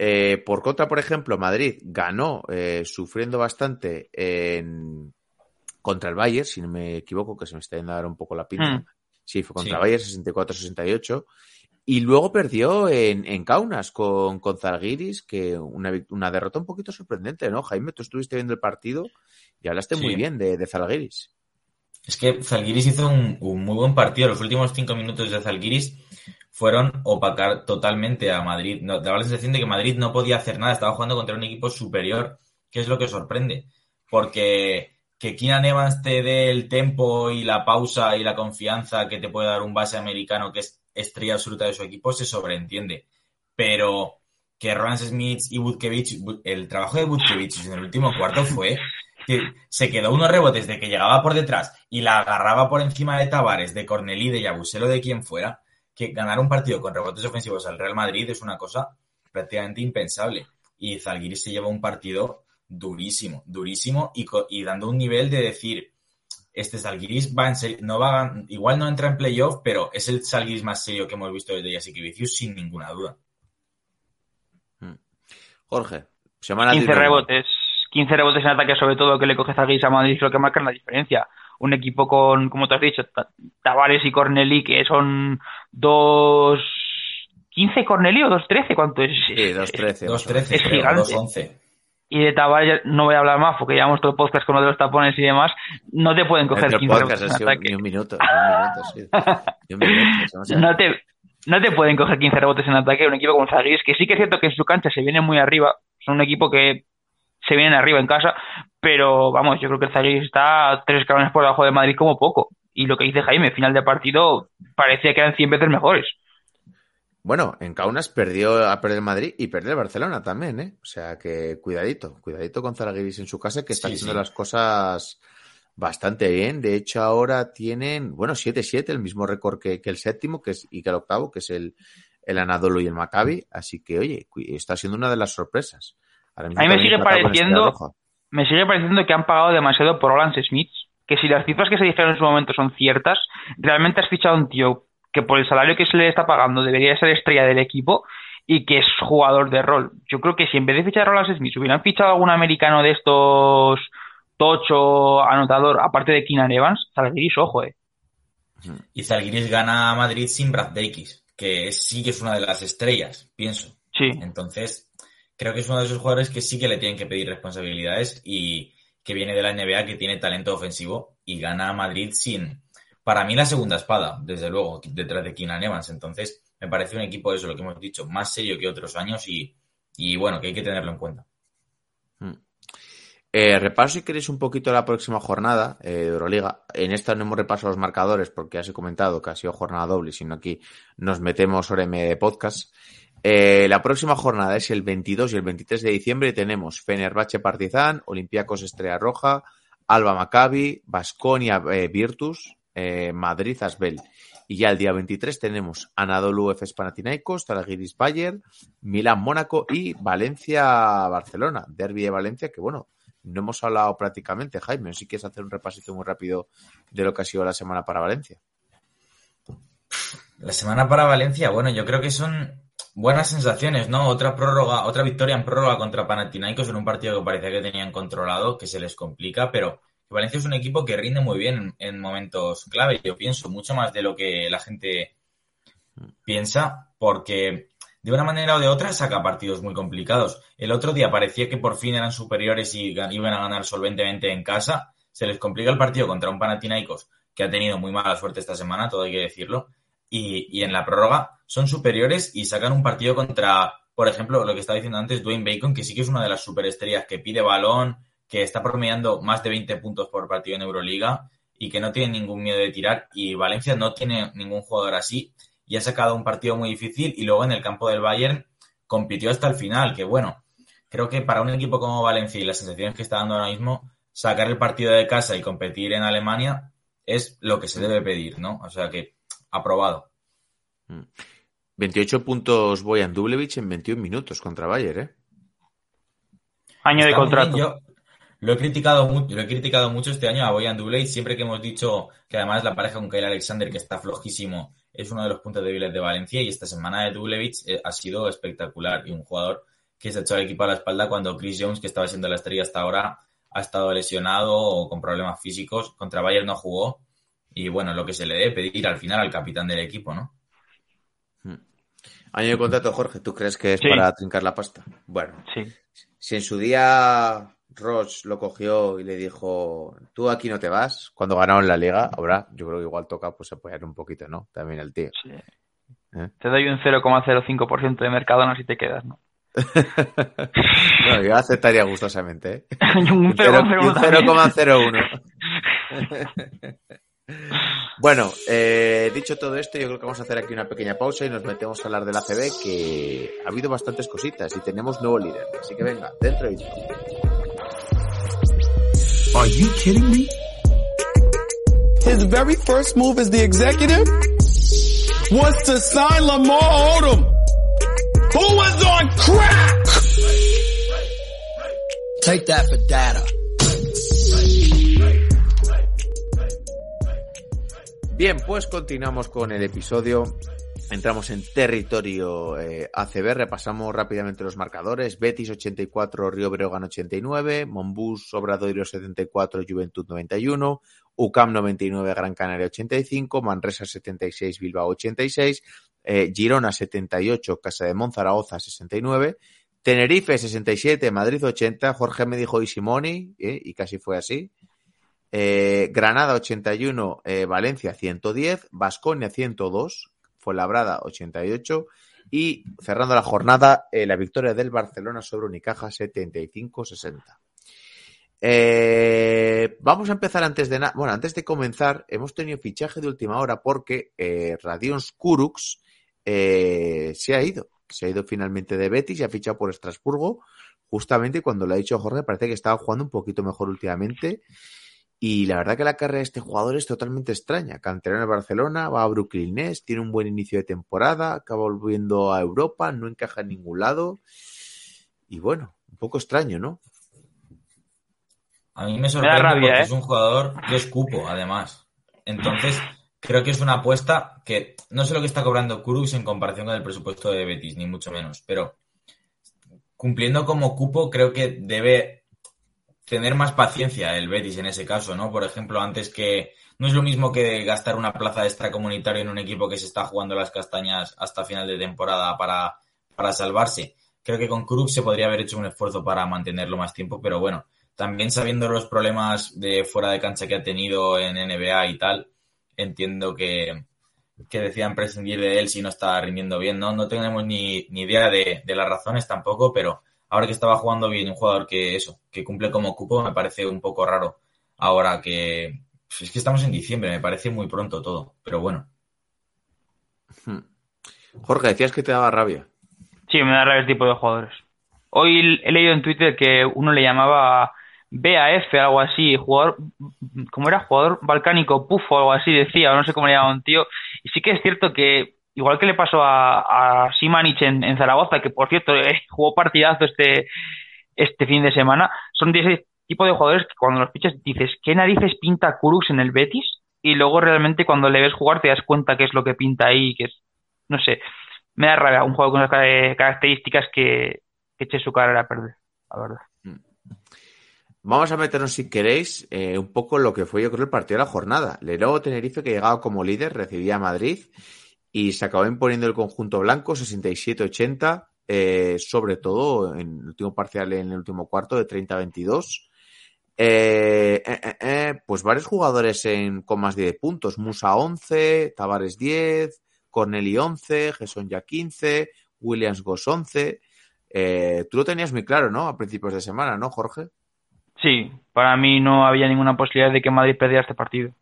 Eh, por contra, por ejemplo, Madrid ganó eh, sufriendo bastante en, contra el Bayern, si no me equivoco, que se me está yendo ahora un poco la pinza. Mm. Sí, fue contra Sí. Bayern 64-68. Y luego perdió en, en Kaunas con, con Zalgiris, que una, una derrota un poquito sorprendente, ¿no? Jaime, tú estuviste viendo el partido y hablaste muy bien de, de Zalgiris. Es que Zalgiris hizo un, un muy buen partido. Los últimos cinco minutos de Zalgiris fueron opacar totalmente a Madrid. No, daba la sensación de que Madrid no podía hacer nada. Estaba jugando contra un equipo superior, que es lo que sorprende. Porque que Keenan Evans te dé el tempo y la pausa y la confianza que te puede dar un base americano que es estrella absoluta de su equipo se sobreentiende. Pero que Roland Smith y Butkevich, el trabajo de Butkevich en el último cuarto fue que se quedó unos rebotes de que llegaba por detrás y la agarraba por encima de Tavares, de Cornelí, de Yabuselo, de quien fuera, que ganar un partido con rebotes ofensivos al Real Madrid es una cosa prácticamente impensable. Y Zalgiris se lleva un partido durísimo, durísimo y, dando un nivel de decir, este Zalgiris va en serio, no va a- igual no entra en playoff, pero es el Zalgiris más serio que hemos visto desde Jasikevicius sin ninguna duda. Jorge, semana 15 de- rebotes, 15 rebotes en ataque sobre todo que le coge Zalgiris a Madrid es lo que marca la diferencia. Un equipo con, como te has dicho, Ta- Tavares y Cornelí, que son dos... ¿15 Cornelí o 2-13? ¿Cuánto es? Sí, 2-13. 2-13, Es creo, gigante. 2-11. Y de Tavares no voy a hablar más porque llevamos todo el podcast con lo de los tapones y demás. No te pueden coger Entre 15 podcast, rebotes en ni un minuto, ni un minuto, sí. Ni un minuto, No te, no te pueden coger 15 rebotes en ataque un equipo como Zalgiris, que sí que es cierto que en su cancha se viene muy arriba. Son un equipo que se vienen arriba en casa, pero vamos, yo creo que el Zalgiris está tres escalones por debajo de Madrid como poco. Y lo que dice Jaime, final de partido parecía que eran 100 veces mejores. Bueno, en Kaunas perdió a perder Madrid y perdió el Barcelona también, ¿eh? O sea que cuidadito, cuidadito con Zalgiris en su casa que está Sí, haciendo sí. las cosas bastante bien. De hecho, ahora tienen, bueno, 7-7, el mismo récord que, que el séptimo que es, y que el octavo, que es el, el Anadolu y el Maccabi. Así que, oye, está siendo una de las sorpresas. Ahora mismo A mí me sigue pareciendo-. Me sigue pareciendo que han pagado demasiado por Roland Smith, que si las cifras que se dijeron en su momento son ciertas, realmente has fichado a un tío que por el salario que se le está pagando debería ser estrella del equipo y que es jugador de rol. Yo creo que si en vez de fichar a Roland Smith hubieran fichado a algún americano de estos tocho, anotador, aparte de Keenan Evans, Zalgiris, ojo, eh. Y Zalgiris gana a Madrid sin Brad Davis, que sí que es una de las estrellas, pienso. Sí. Entonces, creo que es uno de esos jugadores que sí que le tienen que pedir responsabilidades y que viene de la NBA, que tiene talento ofensivo y gana a Madrid sin, para mí, la segunda espada, desde luego, detrás de Keenan Evans. Entonces, me parece un equipo, eso lo que hemos dicho, más serio que otros años y, y bueno, que hay que tenerlo en cuenta. Eh, repaso si queréis un poquito la próxima jornada eh, de Euroliga. En esta no hemos repasado los marcadores porque ya os he comentado que ha sido jornada doble, sino aquí nos metemos hora y media de podcast. Eh, la próxima jornada es el 22 y el 23 de diciembre tenemos Fenerbahce Partizan, Olympiacos Estrella Roja, Alba Maccabi, Basconia Virtus, eh, Madrid Asbel. Y ya el día 23 tenemos Anadolu Efes Panathinaikos, Zalgiris Bayern, Milán Mónaco y Valencia Barcelona. Derby de Valencia que bueno, no hemos hablado prácticamente, Jaime. Si quieres hacer un repasito muy rápido de lo que ha sido la semana para Valencia. La semana para Valencia, bueno, yo creo que son buenas sensaciones, ¿no? Otra prórroga, otra victoria en prórroga contra Panathinaikos en un partido que parecía que tenían controlado, que se les complica, pero Valencia es un equipo que rinde muy bien en, en momentos clave, yo pienso, mucho más de lo que la gente piensa, porque de una manera o de otra saca partidos muy complicados. El otro día parecía que por fin eran superiores y iban a ganar solventemente en casa. Se les complica el partido contra un Panathinaikos que ha tenido muy mala suerte esta semana, todo hay que decirlo. Y, y en la prórroga son superiores y sacan un partido contra, por ejemplo, lo que estaba diciendo antes, Dwayne Bacon, que sí que es una de las superestrellas que pide balón, que está promediando más de 20 puntos por partido en Euroliga y que no tiene ningún miedo de tirar. Y Valencia no tiene ningún jugador así y ha sacado un partido muy difícil y luego en el campo del Bayern compitió hasta el final, que bueno, creo que para un equipo como Valencia y las sensaciones que está dando ahora mismo, sacar el partido de casa y competir en Alemania es lo que se debe pedir, ¿no? O sea que aprobado. 28 puntos Boyan Dublevich en 21 minutos contra Bayern, ¿eh? Año de Está contrato. bien, Yo lo he criticado mucho, lo he criticado mucho este año a Boyan Dubley, siempre que hemos dicho que además la pareja con Kyle Alexander, que está flojísimo, es uno de los puntos débiles de Valencia y esta semana de Dublevich eh, ha sido espectacular y un jugador que se ha echado el equipo a la espalda cuando Chris Jones, que estaba siendo la estrella hasta ahora, ha estado lesionado o con problemas físicos. Contra Bayern no jugó y bueno, lo que se le debe pedir al final al capitán del equipo, ¿no? Año de contrato, Jorge, ¿tú crees que es Sí. para trincar la pasta? Bueno, Sí. si en su día Ross lo cogió y le dijo, tú aquí no te vas, cuando ganaron la liga, ahora yo creo que igual toca pues apoyar un poquito, ¿no? También el tío. sí. ¿Eh? Te doy un 0,05% de Mercadona si te quedas, ¿no? yo aceptaría gustosamente, ¿eh? Un Un cero- y 0,01 un también. 0,01. bueno, eh, dicho todo esto, yo creo que vamos a hacer aquí una pequeña pausa y nos metemos a hablar del ACB, que ha habido bastantes cositas y tenemos nuevo líder. Así que venga, dentro y Are you kidding me? His very first move as the executive was to sign Lamar Odom, who was on crack. Take that for data. Bien, pues continuamos con el episodio. Entramos en territorio eh, ACB, repasamos rápidamente los marcadores. Betis 84, Río Breogán 89, Monbus, Obradoiro 74, Juventud 91, UCAM 99, Gran Canaria 85, Manresa 76, Bilbao 86, eh, Girona 78, Casa de Monzaragoza 69, Tenerife 67, Madrid 80, Jorge me dijo y Simoni, eh, y casi fue así. Eh, Granada 81, eh, Valencia 110, Basconia 102, Fuenlabrada 88 y cerrando la jornada eh, la victoria del Barcelona sobre Unicaja 75-60. Eh, vamos a empezar antes de nada, bueno, antes de comenzar, hemos tenido fichaje de última hora porque Radion Skurux se ha ido, se ha ido finalmente de Betis y ha fichado por Estrasburgo, justamente cuando lo ha dicho Jorge, parece que estaba jugando un poquito mejor últimamente. Y la verdad que la carrera de este jugador es totalmente extraña. Canterano de Barcelona, va a Brooklyn Nets, tiene un buen inicio de temporada, acaba volviendo a Europa, no encaja en ningún lado. Y bueno, un poco extraño, ¿no? A mí me sorprende rabia, porque ¿eh? es un jugador que es cupo, además. Entonces, creo que es una apuesta que no sé lo que está cobrando Kurux en comparación con el presupuesto de Betis, ni mucho menos, pero cumpliendo como cupo, creo que debe tener más paciencia el Betis en ese caso, ¿no? Por ejemplo, antes que no es lo mismo que gastar una plaza extracomunitaria en un equipo que se está jugando las castañas hasta final de temporada para, para salvarse. Creo que con Krug se podría haber hecho un esfuerzo para mantenerlo más tiempo, pero bueno, también sabiendo los problemas de fuera de cancha que ha tenido en NBA y tal, entiendo que, que decían prescindir de él si no está rindiendo bien, ¿no? No tenemos ni, ni idea de, de las razones tampoco, pero ahora que estaba jugando bien un jugador que eso, que cumple como cupo, me parece un poco raro. Ahora que pues es que estamos en diciembre, me parece muy pronto todo, pero bueno. Jorge, decías que te daba rabia. Sí, me da rabia este tipo de jugadores. Hoy he leído en Twitter que uno le llamaba BAF, algo así, jugador, ¿cómo era? Jugador balcánico, pufo, algo así decía, o no sé cómo le llamaban un tío. Y sí que es cierto que, igual que le pasó a, a Simanich en, Zaragoza, que por cierto eh, jugó partidazo este, este fin de semana, son de ese tipo de jugadores que cuando los fichas dices, ¿qué narices pinta Kurux en el Betis? Y luego realmente cuando le ves jugar te das cuenta qué es lo que pinta ahí, que es, no sé, me da rabia un juego con esas car- características que, que eche su carrera a perder, la verdad. Vamos a meternos, si queréis, eh, un poco lo que fue, yo creo, el partido de la jornada. Lenovo Tenerife, que llegaba como líder, recibía a Madrid y se acabó imponiendo el conjunto blanco 67-80, eh, sobre todo en el último parcial, en el último cuarto, de 30-22. Eh, eh, eh, eh, pues varios jugadores en, con más de 10 puntos. Musa 11, Tavares 10, Corneli 11, Gesson ya 15, Williams Goss 11. Eh, tú lo tenías muy claro, ¿no? A principios de semana, ¿no, Jorge? Sí, para mí no había ninguna posibilidad de que Madrid perdiera este partido.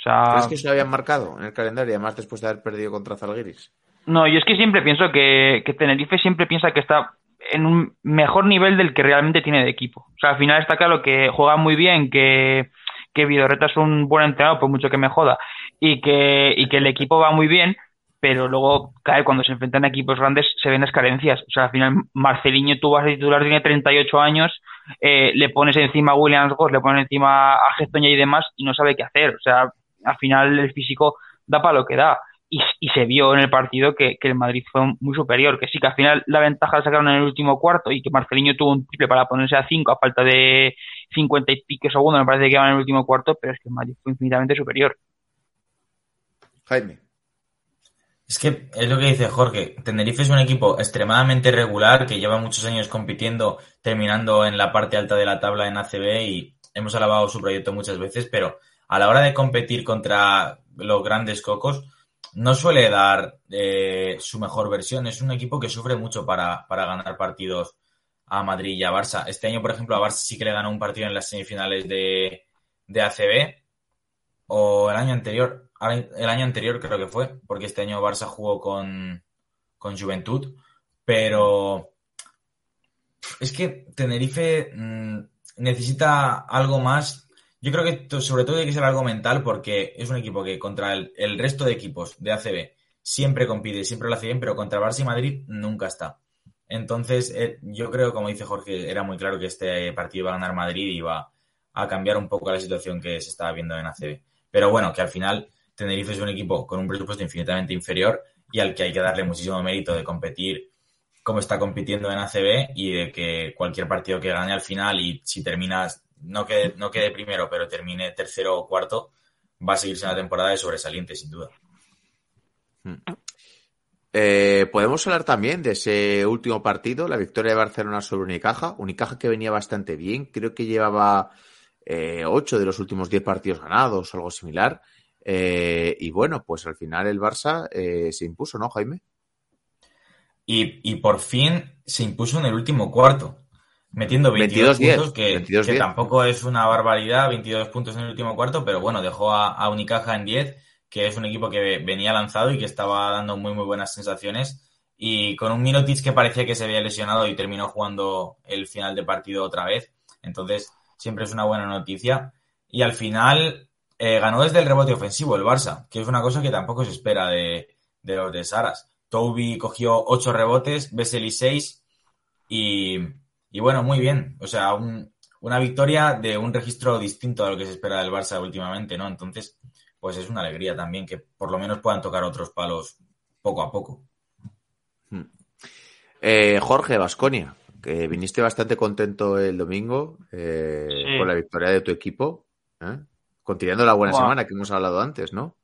O sea, ¿Crees que se lo habían marcado en el calendario, además después de haber perdido contra Zalgiris? no, yo es que siempre pienso que, que Tenerife siempre piensa que está en un mejor nivel del que realmente tiene de equipo. O sea, al final está claro que juega muy bien, que, que Vidorreta es un buen entrenador, por mucho que me joda, y que, y que el equipo va muy bien, pero luego cae cuando se enfrentan a equipos grandes se ven las carencias. O sea, al final Marceliño tú vas a titular, tiene 38 años, eh, le pones encima a Williams Goss, le pones encima a Gestoña y demás y no sabe qué hacer. O sea, al final el físico da para lo que da. Y, y se vio en el partido que, que el Madrid fue muy superior, que sí que al final la ventaja la sacaron en el último cuarto y que Marceliño tuvo un triple para ponerse a 5 a falta de 50 y pico segundos, me parece que iban en el último cuarto, pero es que el Madrid fue infinitamente superior. Jaime. Es que es lo que dice Jorge. Tenerife es un equipo extremadamente regular que lleva muchos años compitiendo, terminando en la parte alta de la tabla en ACB y hemos alabado su proyecto muchas veces, pero a la hora de competir contra los grandes cocos, no suele dar eh, su mejor versión. Es un equipo que sufre mucho para, para, ganar partidos a Madrid y a Barça. Este año, por ejemplo, a Barça sí que le ganó un partido en las semifinales de, de ACB. O el año anterior, el año anterior creo que fue, porque este año Barça jugó con, con Juventud. Pero es que Tenerife mmm, necesita algo más yo creo que sobre todo hay que ser algo mental porque es un equipo que contra el, resto de equipos de ACB siempre compite, siempre lo hace bien, pero contra Barça y Madrid nunca está. Entonces, eh, yo creo, como dice Jorge, era muy claro que este partido iba a ganar Madrid y iba a cambiar un poco la situación que se estaba viendo en ACB. Pero bueno, que al final Tenerife es un equipo con un presupuesto infinitamente inferior y al que hay que darle muchísimo mérito de competir como está compitiendo en ACB y de que cualquier partido que gane al final y si terminas no quede, no quede primero, pero termine tercero o cuarto, va a seguirse una temporada de sobresaliente, sin duda. Hmm. Eh, Podemos hablar también de ese último partido, la victoria de Barcelona sobre Unicaja. Unicaja que venía bastante bien, creo que llevaba eh, ocho de los últimos diez partidos ganados o algo similar. Eh, y bueno, pues al final el Barça eh, se impuso, ¿no, Jaime? Y, y, por fin se impuso en el último cuarto metiendo 22, 22 puntos, que, 22, que tampoco es una barbaridad, 22 puntos en el último cuarto, pero bueno, dejó a, a, Unicaja en 10, que es un equipo que venía lanzado y que estaba dando muy, muy buenas sensaciones. Y con un Minotic que parecía que se había lesionado y terminó jugando el final de partido otra vez. Entonces, siempre es una buena noticia. Y al final, eh, ganó desde el rebote ofensivo el Barça, que es una cosa que tampoco se espera de, de los de Saras. Toby cogió 8 rebotes, Vesely 6 y, y bueno, muy bien. O sea, un, una victoria de un registro distinto a lo que se espera del Barça últimamente, ¿no? Entonces, pues es una alegría también que por lo menos puedan tocar otros palos poco a poco. Eh, Jorge Vasconia, que viniste bastante contento el domingo eh, sí. con la victoria de tu equipo, ¿eh? continuando la buena wow. semana que hemos hablado antes, ¿no?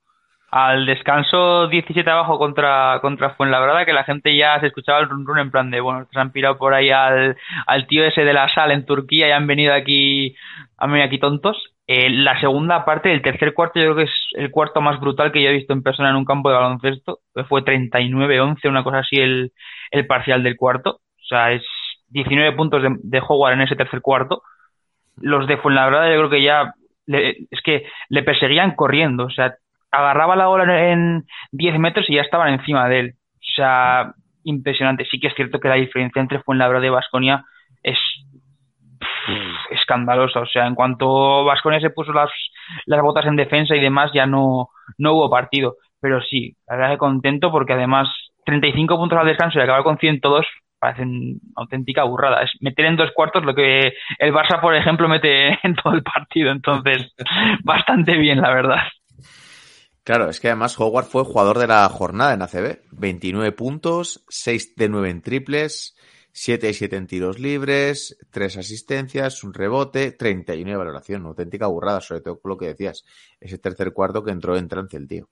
Al descanso 17 abajo contra, contra Fuenlabrada, que la gente ya se escuchaba el run run en plan de, bueno, se han pirado por ahí al, al tío ese de la sal en Turquía y han venido aquí, han venido aquí tontos. Eh, la segunda parte, el tercer cuarto, yo creo que es el cuarto más brutal que yo he visto en persona en un campo de baloncesto. Fue 39-11, una cosa así, el, el parcial del cuarto. O sea, es 19 puntos de, de Howard en ese tercer cuarto. Los de Fuenlabrada yo creo que ya le, es que le perseguían corriendo, o sea, agarraba la bola en 10 metros y ya estaban encima de él. O sea, impresionante. Sí que es cierto que la diferencia entre Fuenlabrada y Vasconia es escandalosa. O sea, en cuanto Vasconia se puso las, las botas en defensa y demás, ya no, no hubo partido. Pero sí, la verdad que contento porque además 35 puntos al descanso y acabar con 102 parecen auténtica burrada. Es meter en dos cuartos lo que el Barça, por ejemplo, mete en todo el partido. Entonces, bastante bien, la verdad. Claro, es que además Howard fue jugador de la jornada en ACB. 29 puntos, 6 de 9 en triples, 7 de 7 en tiros libres, 3 asistencias, un rebote, 31 de valoración. Una auténtica burrada, sobre todo con lo que decías. Ese tercer cuarto que entró en trance el tío.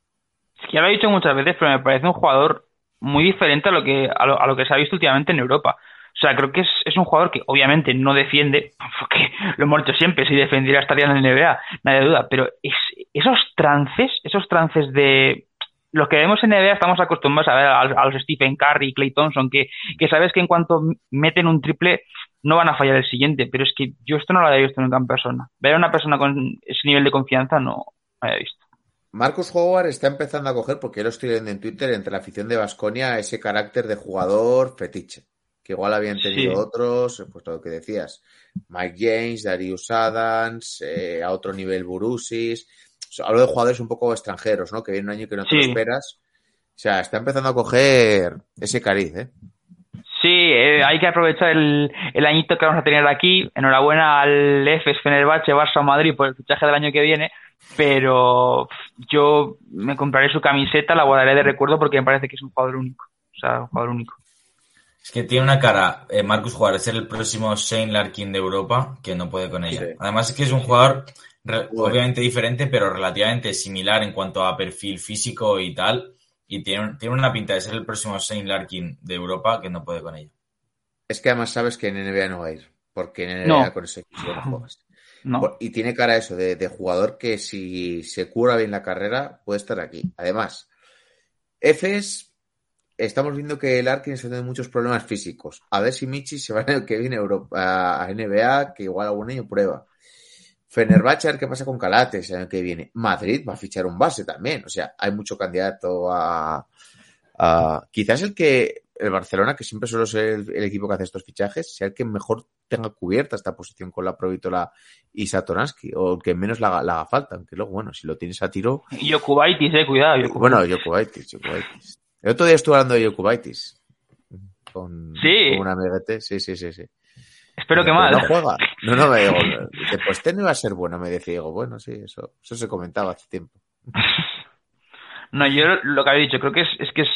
Es que ya lo he dicho muchas veces, pero me parece un jugador muy diferente a lo que, a lo, a lo que se ha visto últimamente en Europa. O sea, creo que es, es, un jugador que obviamente no defiende, porque lo hemos dicho siempre, si defendiera estaría en la NBA, nadie duda, pero es, esos trances, esos trances de... Los que vemos en NBA estamos acostumbrados a ver a, los Stephen Curry Clay Thompson, que, que sabes que en cuanto meten un triple no van a fallar el siguiente, pero es que yo esto no lo había visto nunca en persona. Ver a una persona con ese nivel de confianza no lo había visto. Marcus Howard está empezando a coger, porque lo estoy viendo en Twitter, entre la afición de Vasconia, ese carácter de jugador fetiche que igual habían tenido sí. otros, pues lo que decías, Mike James, Darius Adams, eh, a otro nivel Burusis, hablo de jugadores un poco extranjeros, ¿no? Que viene un año que no te sí. lo esperas. O sea, está empezando a coger ese cariz, ¿eh? Sí, eh, hay que aprovechar el, el, añito que vamos a tener aquí. Enhorabuena al EFES Fenerbahce Barça Madrid por el fichaje del año que viene, pero yo me compraré su camiseta, la guardaré de recuerdo porque me parece que es un jugador único. O sea, un jugador único. Es que tiene una cara, eh, Marcus Juárez, ser el próximo Shane Larkin de Europa, que no puede con ella. Sí. Además es que es un jugador, Re- Obviamente diferente, pero relativamente similar en cuanto a perfil físico y tal. Y tiene, tiene una pinta de ser el próximo Shane Larkin de Europa que no puede con ella. Es que además sabes que en NBA no va a ir, porque en NBA No. con ese no juegas. No. Y tiene cara eso de, de jugador que si se cura bien la carrera puede estar aquí. Además, Efes, estamos viendo que el Arkin está teniendo muchos problemas físicos. A ver si Michi se va el año que viene a, Europa, a NBA, que igual algún año prueba. Fenerbahce, a ver qué pasa con Calates el año que viene. Madrid va a fichar un base también. O sea, hay mucho candidato a, a- quizás el que el Barcelona, que siempre suele ser el, el equipo que hace estos fichajes, sea el que mejor tenga cubierta esta posición con la Provítola y Satoransky, o el que menos la, haga- la haga falta, aunque luego, bueno, si lo tienes a tiro, Yokubaitis, eh, cuidado. Yokubaitis. bueno, Jokubaitis, Jokubaitis. El otro día estuve hablando de Jokubaitis. Con, Sí. con un amiguete, sí, sí, sí, sí. Espero que mal. No juega. No, no me digo. Dice, pues este no iba a ser bueno, me decía. Digo, bueno, sí, eso, eso se comentaba hace tiempo. No, yo lo que había dicho, creo que es, es que es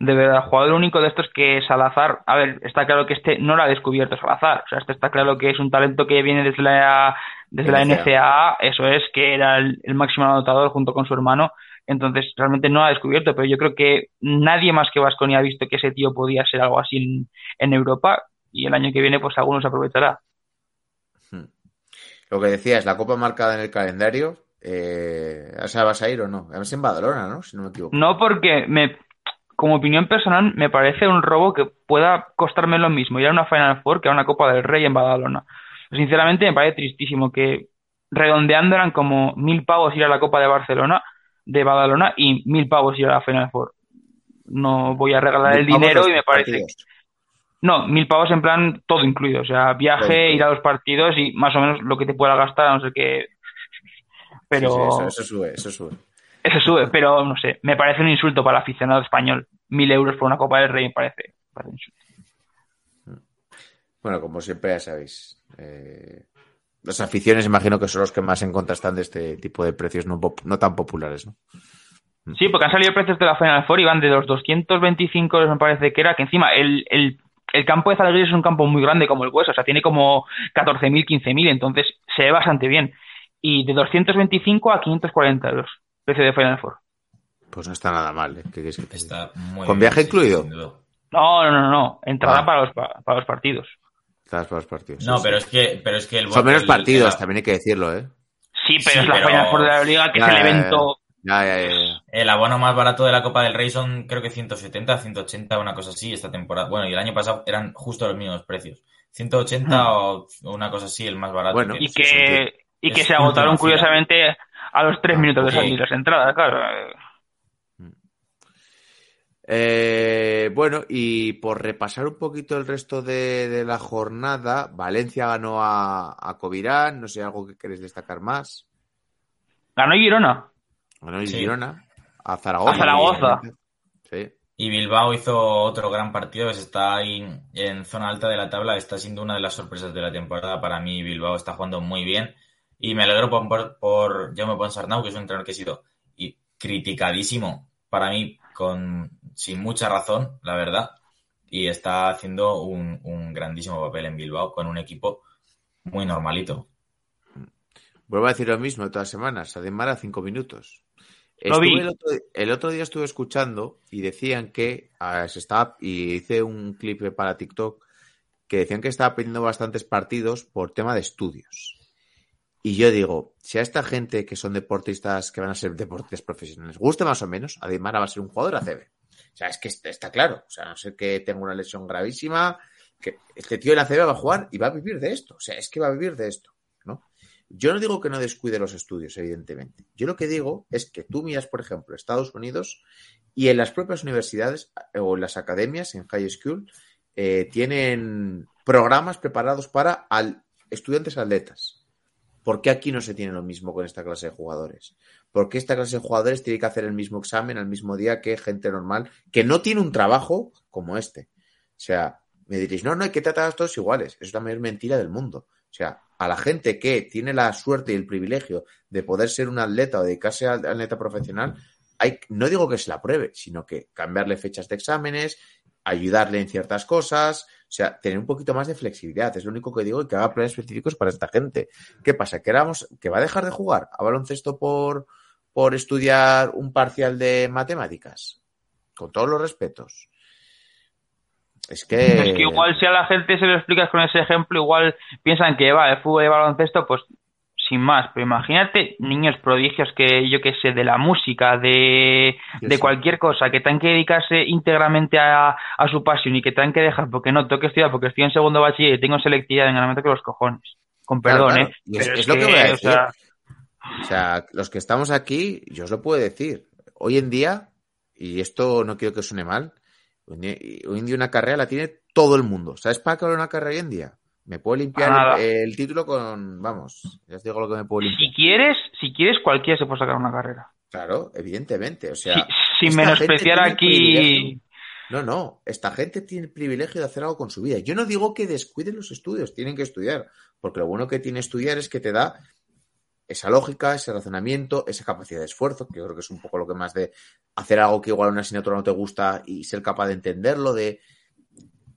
de verdad jugador único de estos que Salazar, a ver, está claro que este no lo ha descubierto Salazar, o sea, este está claro que es un talento que viene desde la, desde la NCAA. NCAA, eso es, que era el, el máximo anotador junto con su hermano, entonces realmente no lo ha descubierto, pero yo creo que nadie más que Vasconi ha visto que ese tío podía ser algo así en, en Europa y el año que viene pues algunos aprovechará. Lo que decía es la copa marcada en el calendario. Eh, o sea, ¿vas a ir o no? Además en Badalona, ¿no? Si no me equivoco. No porque me, como opinión personal, me parece un robo que pueda costarme lo mismo ir a una Final Four que a una Copa del Rey en Badalona. Sinceramente me parece tristísimo que redondeando eran como mil pavos ir a la Copa de Barcelona, de Badalona, y mil pavos ir a la Final Four. No voy a regalar el dinero y me parece partidos. No, mil pavos en plan todo incluido, o sea, viaje, ir a los partidos y más o menos lo que te pueda gastar, a no sé qué... Pero... Sí, sí, eso, eso sube, eso sube. Eso sube, pero no sé, me parece un insulto para el aficionado español. Mil euros por una Copa del Rey me parece, me parece un insulto. Bueno, como siempre ya sabéis. eh, las aficiones imagino que son los que más en contra están de este tipo de precios no, tan populares, ¿no? Sí, porque han salido precios de la Final Four y van de los 225 euros, me parece que era, que encima el, el, el campo de Zalgiris es un campo muy grande como el hueso, o sea, tiene como 14.000, 15.000, entonces se ve bastante bien. Y de 225 a 540 euros, precio de Final Four. Pues no está nada mal. ¿eh? ¿Qué quieres que te diga? Está muy ¿Con bien, viaje sí, incluido? No, no, no, no, entrada Ah. para, los, pa- para los partidos. Para los partidos. No, sí, pero sí. es que, pero es que el Son menos el- partidos, el- también hay que decirlo, ¿eh? Sí, pero Sí, es la pero- Final Four de la Liga, que Ya, es el evento... Ya, ya, ya, ya. El abono más barato de la Copa del Rey son creo que 170, 180, una cosa así esta temporada. Bueno, y el año pasado eran justo los mismos precios. 180 o una cosa así, el más barato. Bueno, y que, y que se agotaron curiosamente a los tres Ah, minutos de salir las entradas, claro. Eh, bueno, y por repasar un poquito el resto de, de la jornada, Valencia ganó a, a Covirán, no sé, algo que queréis destacar más. Ganó Girona. Ganó Sí. Girona, a Zaragoza. A Zaragoza. Sí. Y Bilbao hizo otro gran partido, pues está ahí en zona alta de la tabla, está siendo una de las sorpresas de la temporada para mí. Bilbao está jugando muy bien y me alegro por, por, por Jaume Ponsarnau, que es un entrenador que ha sido y criticadísimo para mí, con sin mucha razón, la verdad, y está haciendo un, un grandísimo papel en Bilbao con un equipo muy normalito. Vuelvo a decir lo mismo todas las semanas, Ademar a cinco minutos. Lo vi. Estuve el, otro, el otro día estuve escuchando y decían que ah, se estaba, y hice un clip para TikTok que decían que estaba perdiendo bastantes partidos por tema de estudios. Y yo digo, si a esta gente que son deportistas, que van a ser deportistas profesionales, guste más o menos, Ademar va a ser un jugador ACB. O sea, es que está, claro. O sea, no ser que tenga una lesión gravísima, que este tío en la va a jugar y va a vivir de esto. O sea, es que va a vivir de esto, ¿no? Yo no digo que no descuide los estudios, evidentemente. Yo lo que digo es que tú miras, por ejemplo, Estados Unidos y en las propias universidades eh, o en las academias, en high school, eh, tienen programas preparados para al- estudiantes atletas. ¿Por qué aquí no se tiene lo mismo con esta clase de jugadores? ¿Por qué esta clase de jugadores tiene que hacer el mismo examen al mismo día que gente normal que no tiene un trabajo como este? O sea, me diréis, no, no hay que tratar a todos iguales. Es la mayor mentira del mundo. O sea, a la gente que tiene la suerte y el privilegio de poder ser un atleta o dedicarse al atleta profesional, no digo que se la pruebe, sino que cambiarle fechas de exámenes, ayudarle en ciertas cosas. Sea, tener un poquito más de flexibilidad. Es lo único que digo y que haga planes específicos para esta gente. ¿Qué pasa? ¿Que, éramos, que va a dejar de jugar a baloncesto por, por estudiar un parcial de matemáticas? Con todos los respetos. Es que... Es que igual si a la gente se lo explicas con ese ejemplo, igual piensan que va, el fútbol y baloncesto, pues sin más. Pero imagínate niños prodigios que, yo que sé, de la música, de, de cualquier cosa, que tengan que dedicarse íntegramente a, a su pasión y que tengan que dejar porque no tengo que estudiar, porque estoy en segundo bachiller y tengo selectividad en el que los cojones. Con perdón, claro. ¿eh? Es, lo que voy a o decir. sea, O sea, los que estamos aquí, yo os lo puedo decir. Hoy en día, y esto no quiero que suene mal, hoy en día, hoy en día una carrera la tiene todo el mundo. ¿Sabes para qué una carrera hoy en día? Me puedo limpiar Nada. el, el título con, vamos, ya os digo lo que me puedo limpiar. si quieres, si quieres, cualquiera se puede sacar una carrera. Claro, evidentemente. O sea, Si- sin menospreciar aquí. No, no, esta gente tiene el privilegio de hacer algo con su vida. Yo no digo que descuiden los estudios, tienen que estudiar, porque lo bueno que tiene estudiar es que te da esa lógica, ese razonamiento, esa capacidad de esfuerzo, que yo creo que es un poco lo que más de hacer algo que igual a una asignatura no te gusta y ser capaz de entenderlo, de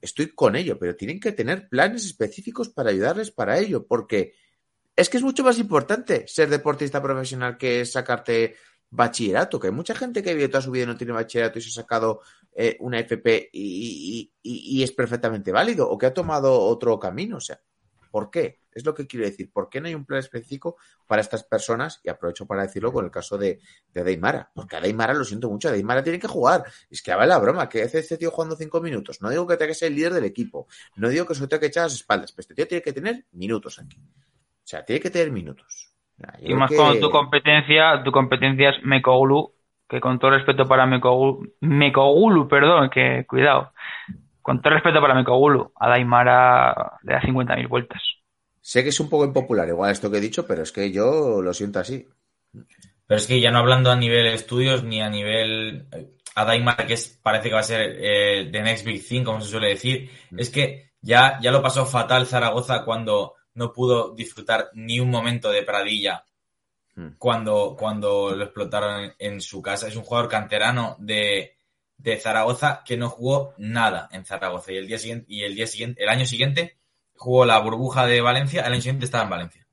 estoy con ello, pero tienen que tener planes específicos para ayudarles para ello, porque es que es mucho más importante ser deportista profesional que sacarte bachillerato, que hay mucha gente que vive toda su vida y no tiene bachillerato y se ha sacado eh, una FP y, y- es perfectamente válido, o que ha tomado otro camino, o sea, ¿por qué? Es lo que quiero decir, ¿por qué no hay un plan específico para estas personas? Y aprovecho para decirlo con el caso de, de Deimara, porque a Deimara lo siento mucho, a Deimara tiene que jugar, es que ver la broma, que hace este tío jugando cinco minutos, no digo que tenga que ser el líder del equipo, no digo que se tenga que echar las espaldas, pero este tío tiene que tener minutos aquí, o sea, tiene que tener minutos. Yo Y más que- cuando tu competencia, tu competencia es Mekoglu, que con todo respeto para Mekoglu, Mekoglu, perdón, que cuidado. Con todo respeto para Mekoglu, a Daimara le da 50.000 vueltas. Sé que es un poco impopular, igual esto que he dicho, pero es que yo lo siento así. Pero es que ya no hablando a nivel estudios ni a nivel a Daimar, que es, parece que va a ser eh, the next big thing, como se suele decir, es que ya, ya lo pasó fatal Zaragoza cuando no pudo disfrutar ni un momento de Pradilla Mm. cuando, cuando lo explotaron en, en su casa. Es un jugador canterano de, de Zaragoza que no jugó nada en Zaragoza y el día siguiente, y el día siguiente, el año siguiente jugó la burbuja de Valencia, el año siguiente estaba en Valencia.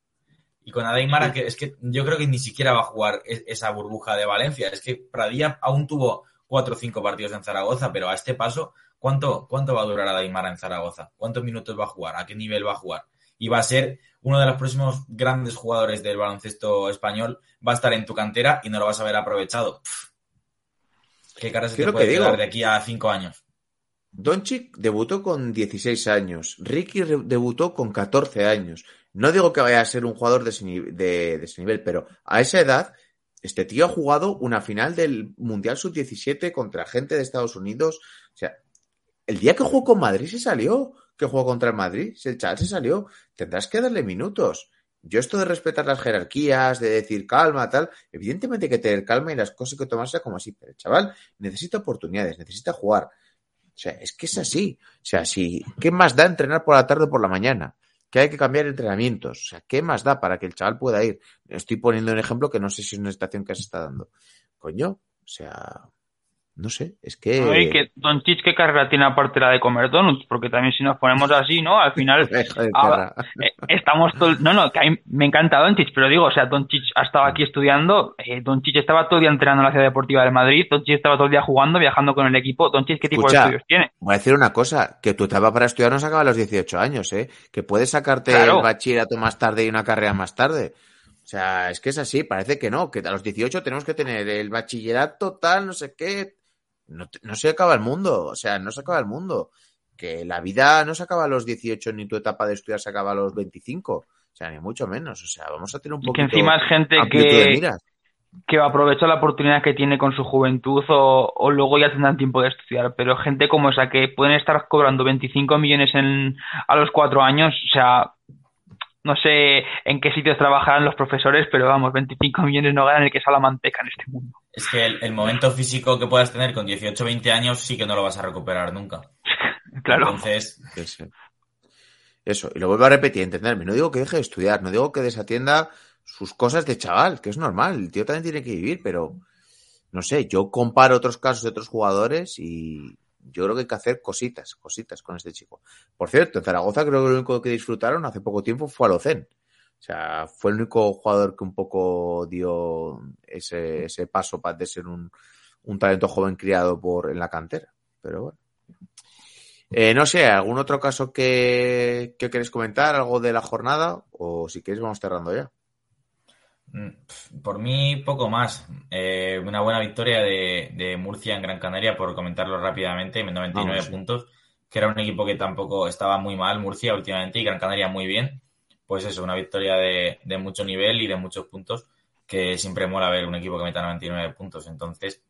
Y con Adaimara, que es que yo creo que ni siquiera va a jugar e- esa burbuja de Valencia. Es que Pradilla aún tuvo cuatro o cinco partidos en Zaragoza, pero a este paso, ¿cuánto, cuánto va a durar Adaimara en Zaragoza? ¿Cuántos minutos va a jugar? ¿A qué nivel va a jugar? Y va a ser uno de los próximos grandes jugadores del baloncesto español. Va a estar en tu cantera y no lo vas a haber aprovechado. Pff. ¿Qué cara se ¿Qué es te puede que digo? quedar de aquí a cinco años? Doncic debutó con 16 años, Ricky debutó con 14 años. No digo que vaya a ser un jugador de ese, ni- de- de ese nivel, pero a esa edad, este tío ha jugado una final del Mundial Sub-17 contra gente de Estados Unidos. O sea, el día que jugó con Madrid se salió, que jugó contra el Madrid, el chaval se salió, tendrás que darle minutos. Yo esto de respetar las jerarquías, de decir calma, tal, evidentemente hay que tener calma y las cosas que tomarse como así, pero el chaval necesita oportunidades, necesita jugar. O sea, es que es así. O sea, si, ¿qué más da entrenar por la tarde o por la mañana? Que hay que cambiar entrenamientos. O sea, ¿qué más da para que el chaval pueda ir? Estoy poniendo un ejemplo que no sé si es una estación que se está dando. Coño, o sea, no sé, es que... Oye, que Don Chich, ¿qué carrera tiene aparte la de comer donuts? Porque también si nos ponemos así, ¿no? Al final Ah, eh, estamos todo No, no, que me encanta Doncic, pero digo, o sea, Doncic ha estado aquí estudiando, eh, Doncic estaba todo el día entrenando en la ciudad deportiva de Madrid, Doncic estaba todo el día jugando, viajando con el equipo, Doncic, ¿qué tipo Escucha, de estudios tiene? Voy a decir una cosa, que tu etapa para estudiar no se acaba a los 18 años, ¿eh? Que puedes sacarte Claro. el bachillerato más tarde y una carrera más tarde. O sea, es que es así, parece que no, que a los 18 tenemos que tener el bachillerato tal, no sé qué. No, no se acaba el mundo, o sea, no se acaba el mundo. Que la vida no se acaba a los 18 ni tu etapa de estudiar se acaba a los 25. O sea, ni mucho menos. O sea, vamos a tener un Y que poquito encima es gente que, que aprovecha la oportunidad que tiene con su juventud o, o luego ya tendrán tiempo de estudiar, pero gente como esa que pueden estar cobrando 25 millones en, a los cuatro años, o sea, no sé en qué sitios trabajarán los profesores, pero vamos, 25 millones no ganan el que sale la manteca en este mundo. Es que el, el momento físico que puedas tener con 18 o 20 años sí que no lo vas a recuperar nunca. Claro. Entonces, Sí, sí. Eso, y lo vuelvo a repetir, entenderme. No digo que deje de estudiar, no digo que desatienda sus cosas de chaval, que es normal, el tío también tiene que vivir, pero no sé, yo comparo otros casos de otros jugadores y yo creo que hay que hacer cositas, cositas con este chico. Por cierto, en Zaragoza creo que lo único que disfrutaron hace poco tiempo fue a Locen. O sea, fue el único jugador que un poco dio ese, paso para de ser un, un talento joven criado por en la cantera. Pero bueno. Eh, no sé, ¿algún otro caso que, que comentar? ¿Algo de la jornada? O si queréis vamos cerrando ya. Mm, Por mí, poco más. Eh, una buena victoria de, de Murcia en Gran Canaria, por comentarlo rápidamente, 99 Vamos, sí. puntos, que era un equipo que tampoco estaba muy mal, Murcia últimamente, y Gran Canaria muy bien. Pues eso, una victoria de, de mucho nivel y de muchos puntos, que siempre mola ver un equipo que meta 99 puntos. Entonces,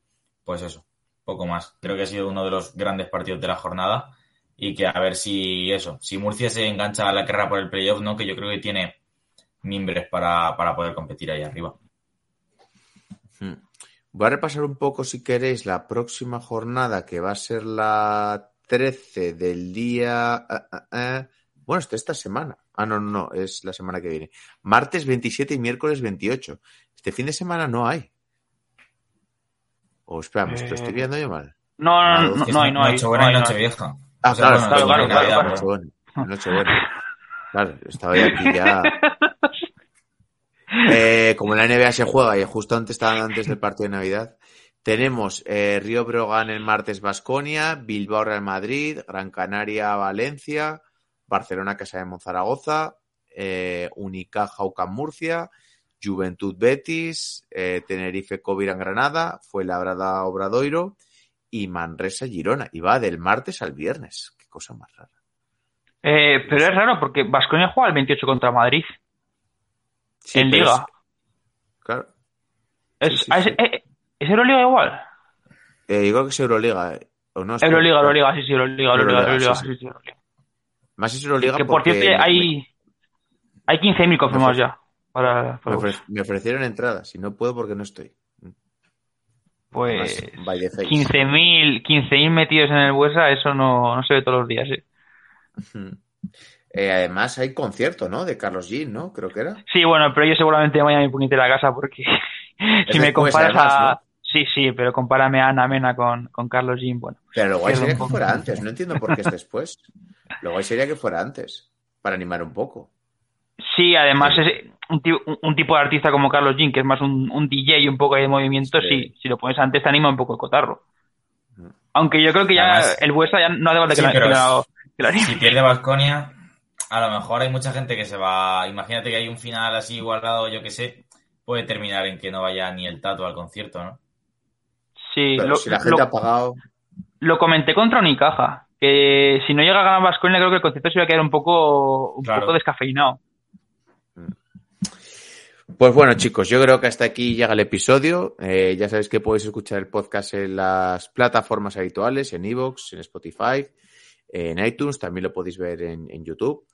pues eso, poco más. Creo que ha sido uno de los grandes partidos de la jornada y que a ver si eso, si Murcia se engancha a la carrera por el playoff, ¿no? Que yo creo que tiene mimbres para, para poder competir ahí arriba. Hmm. Voy a repasar un poco, si queréis, la próxima jornada, que va a ser la 13 del día... ah, ah, ah. Bueno, esto esta semana. Ah, no, no, no, es la semana que viene. Martes 27 y miércoles 28. Este fin de semana no hay. O espera, ¿me lo estoy Eh, viendo yo mal? No, no, no, no, hay, no hay. Nochebuena no y. Nochevieja. Ah, claro, claro, claro, claro. Nochebuena. Claro, estaba yo aquí ya. Eh, como la NBA se juega y justo antes, antes del partido de Navidad, tenemos eh, Río Brogan el martes Basconia, Bilbao Real Madrid, Gran Canaria Valencia, Barcelona Casa de Monzaragoza, eh, Unicaja UCAM Murcia, Juventud Betis, eh, Tenerife Covirán Granada, Fuenlabrada Obradoiro y Manresa Girona. Y va del martes al viernes. Qué cosa más rara. Eh, pero es raro porque Vasconia juega el 28 contra Madrid Sí, en Liga. es- claro. Es, sí, sí. es- eh, ¿es Euroliga igual? Eh, creo que es Euroliga. eh, ¿O no? Euroliga. Euroliga, sí, sí, Euroliga, Euroliga, Euroliga, Euroliga, sí, sí. sí, sí, Euroliga. Más es Euroliga Que por porque cierto me- hay, hay 15.000 confirmados ya. Para, me, para ofre- me ofrecieron entradas y no puedo porque no estoy. pues Más by the face. 15.000 15.000 metidos en el Buesa, eso no, no se ve todos los días. Sí. Eh, además hay concierto, ¿no? De Carlos Jean, ¿no? Creo que era. Sí, bueno, pero yo seguramente me voy a mi puñetera casa porque si me comparas además, a... ¿no? Sí, sí, pero compárame a Ana Mena con, con Carlos Jim, bueno. Pero lo guay sería que fuera antes. No entiendo por qué es después. Lo guay sería que fuera antes. Para animar un poco. Sí, además es un, ti- un- un tipo de artista como Carlos Jean, que es más un, un DJ y un poco de movimiento, Sí. sí. si lo pones antes te anima un poco el cotarro. Aunque yo creo que ya Además- el Buesa ya no hace falta que, Sí, la- que la- es- que la anime. Si pierde Vasconia, a lo mejor hay mucha gente que se va. Imagínate que hay un final así igualado, yo que sé, puede terminar en que no vaya ni el tato al concierto, ¿no? Sí, Pero lo, si la gente lo- ha pagado. lo comenté contra Unicaja, que si no llega a ganar Vasconia creo que el concierto se iba a quedar un poco, un Claro. poco descafeinado. Pues bueno, chicos, yo creo que hasta aquí llega el episodio. Eh, ya sabéis que podéis escuchar el podcast en las plataformas habituales, en Evox, en Spotify, en iTunes, también lo podéis ver en, YouTube.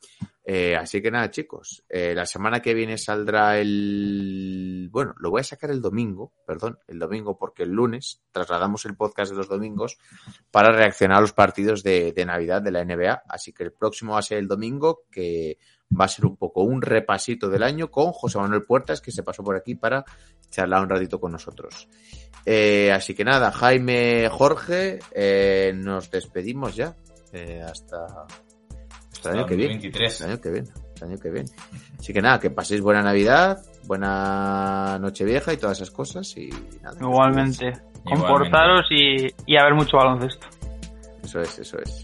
Eh, así que nada, chicos, eh, la semana que viene saldrá el... Bueno, lo voy a sacar el domingo, perdón, el domingo porque el lunes trasladamos el podcast de los domingos para reaccionar a los partidos de, de Navidad de la NBA. Así que el próximo va a ser el domingo, que va a ser un poco un repasito del año con José Manuel Puertas, que se pasó por aquí para charlar un ratito con nosotros. Eh, así que nada, Jaime, Jorge, eh, nos despedimos ya. Eh, hasta, hasta el año que viene. 2023. El año que viene. El año que viene. Así que nada, que paséis buena Navidad, buena Nochevieja y todas esas cosas. Y nada. Igualmente. Comportaros y, y a ver mucho baloncesto. Eso es, eso es.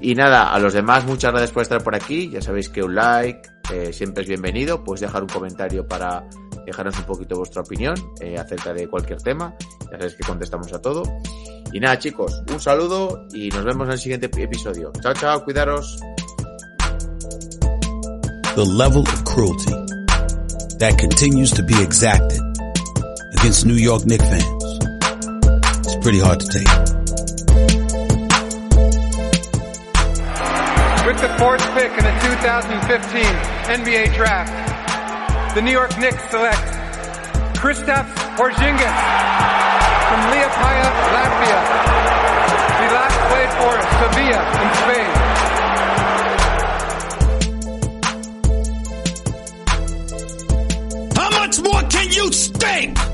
Y nada, a los demás, muchas gracias por estar por aquí. Ya sabéis que un like eh, siempre es bienvenido. Puedes dejar un comentario para dejarnos un poquito vuestra opinión eh, acerca de cualquier tema. Ya sabéis que contestamos a todo. Y nada, chicos, un saludo y nos vemos en el siguiente episodio. Chao, chao, cuidaros. The level of cruelty that continues to be exacted against New York Knicks fans is pretty hard to take. With the fourth pick in the 2015 NBA Draft, the New York Knicks select Kristaps Porzingis from Liepaja, Latvia. He last played for Sevilla in Spain. How much more can you stink?